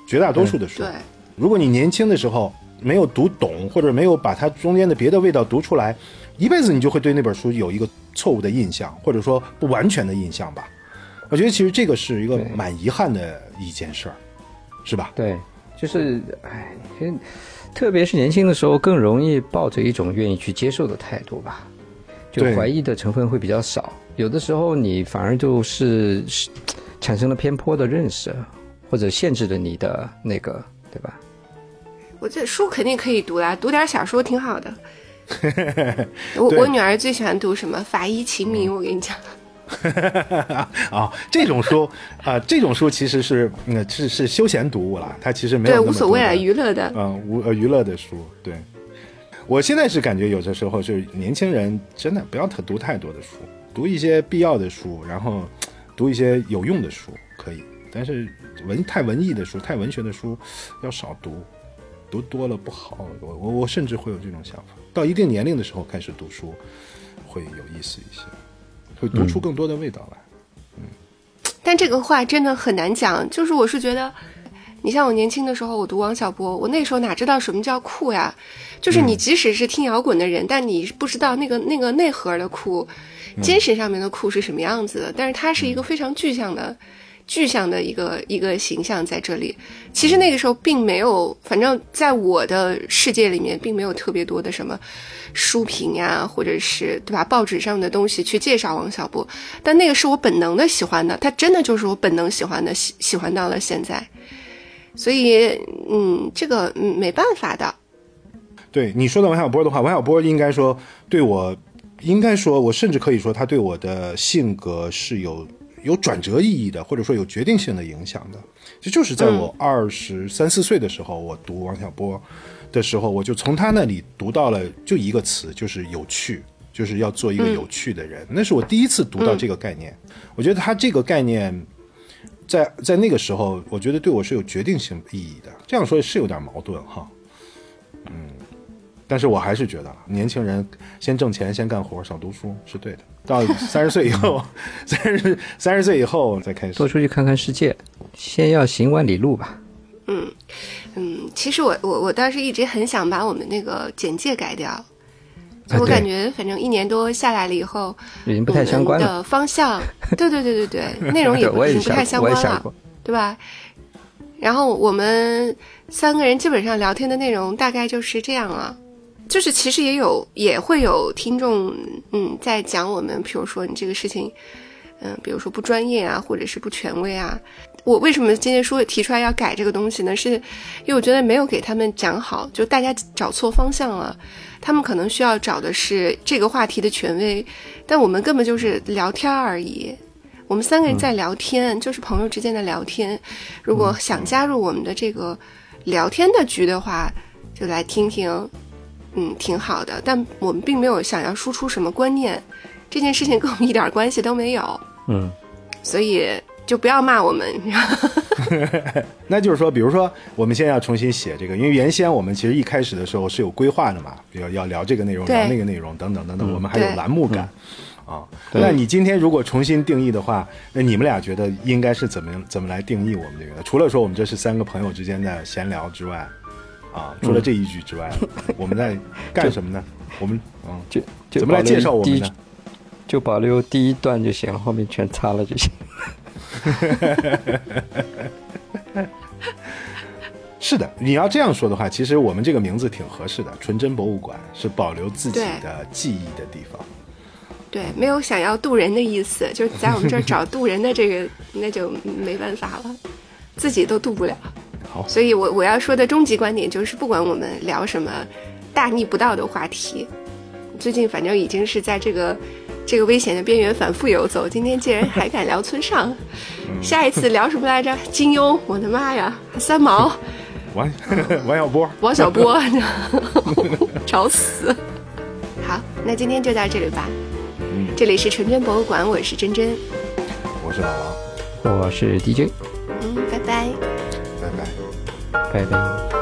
绝大多数的书。对，如果你年轻的时候没有读懂，或者没有把它中间的别的味道读出来，一辈子你就会对那本书有一个。错误的印象，或者说不完全的印象吧，我觉得其实这个是一个蛮遗憾的一件事儿，是吧？对，就是哎，其实特别是年轻的时候，更容易抱着一种愿意去接受的态度吧，就怀疑的成分会比较少。有的时候你反而就是产生了偏颇的认识，或者限制了你的那个，对吧？我这书肯定可以读啦，读点小说挺好的。*laughs* 我我女儿最喜欢读什么《法医秦明》，我跟你讲。*laughs* 啊，这种书 *laughs* 啊，这种书其实是嗯是是休闲读物啦，它其实没有对无所谓啊，娱乐的。嗯，无呃娱乐的书。对，我现在是感觉有的时候就是年轻人真的不要太读太多的书，读一些必要的书，然后读一些有用的书可以，但是文太文艺的书、太文学的书要少读。读多了不好，我我我甚至会有这种想法。到一定年龄的时候开始读书，会有意思一些，会读出更多的味道来。嗯，但这个话真的很难讲。就是我是觉得，你像我年轻的时候，我读王小波，我那时候哪知道什么叫酷呀？就是你即使是听摇滚的人，但你不知道那个那个内核的酷，精神上面的酷是什么样子的。但是它是一个非常具象的。具象的一个一个形象在这里，其实那个时候并没有，反正在我的世界里面，并没有特别多的什么书评呀，或者是对吧，报纸上的东西去介绍王小波。但那个是我本能的喜欢的，他真的就是我本能喜欢的，喜喜欢到了现在。所以，嗯，这个没办法的。对你说的王小波的话，王小波应该说对我，应该说，我甚至可以说他对我的性格是有。有转折意义的，或者说有决定性的影响的，这就是在我二十三四岁的时候，我读王小波的时候，我就从他那里读到了就一个词，就是有趣，就是要做一个有趣的人。那是我第一次读到这个概念。我觉得他这个概念，在在那个时候，我觉得对我是有决定性意义的。这样说是有点矛盾哈，嗯，但是我还是觉得年轻人先挣钱，先干活，少读书是对的。到三十岁以后，*laughs* 三十三十岁以后再开始多出去看看世界，先要行万里路吧。嗯嗯，其实我我我倒是一直很想把我们那个简介改掉，我感觉反正一年多下来了以后，已经不太相关了。方向，对对对对对，*laughs* 内容也已经不太相关了，对吧？然后我们三个人基本上聊天的内容大概就是这样了。就是其实也有也会有听众，嗯，在讲我们，比如说你这个事情，嗯，比如说不专业啊，或者是不权威啊。我为什么今天说提出来要改这个东西呢？是因为我觉得没有给他们讲好，就大家找错方向了。他们可能需要找的是这个话题的权威，但我们根本就是聊天而已。我们三个人在聊天，就是朋友之间的聊天。如果想加入我们的这个聊天的局的话，就来听听，嗯，挺好的。但我们并没有想要输出什么观念，这件事情跟我们一点关系都没有。嗯，所以就不要骂我们。*laughs* 那就是说，比如说，我们现在要重新写这个，因为原先我们其实一开始的时候是有规划的嘛，比如要聊这个内容，聊那个内容等等等等，我们还有栏目感。啊，对那你今天如果重新定义的话，那你们俩觉得应该是怎么怎么来定义我们这个？除了说我们这是三个朋友之间的闲聊之外，啊，除了这一句之外，我们在干什么呢？*laughs* 我们嗯，就就怎么来介绍我们呢保留第一？就保留第一段就行，后面全擦了就行。*laughs* 是的，你要这样说的话，其实我们这个名字挺合适的，纯真博物馆是保留自己的记忆的地方。对，没有想要渡人的意思，就是在我们这儿找渡人的这个，那就没办法了，自己都渡不了。好所以我我要说的终极观点就是，不管我们聊什么大逆不道的话题，最近反正已经是在这个 *laughs* 这个危险的边缘反复游走。今天竟然还敢聊村上，*laughs* 下一次聊什么来着？金庸，我的妈呀，三毛，*laughs* 王王小波，王小波，找死！好，那今天就到这里吧。嗯，这里是纯真博物馆，我是真真，我是老王，我是 DJ，嗯，拜拜。拜拜。拜拜。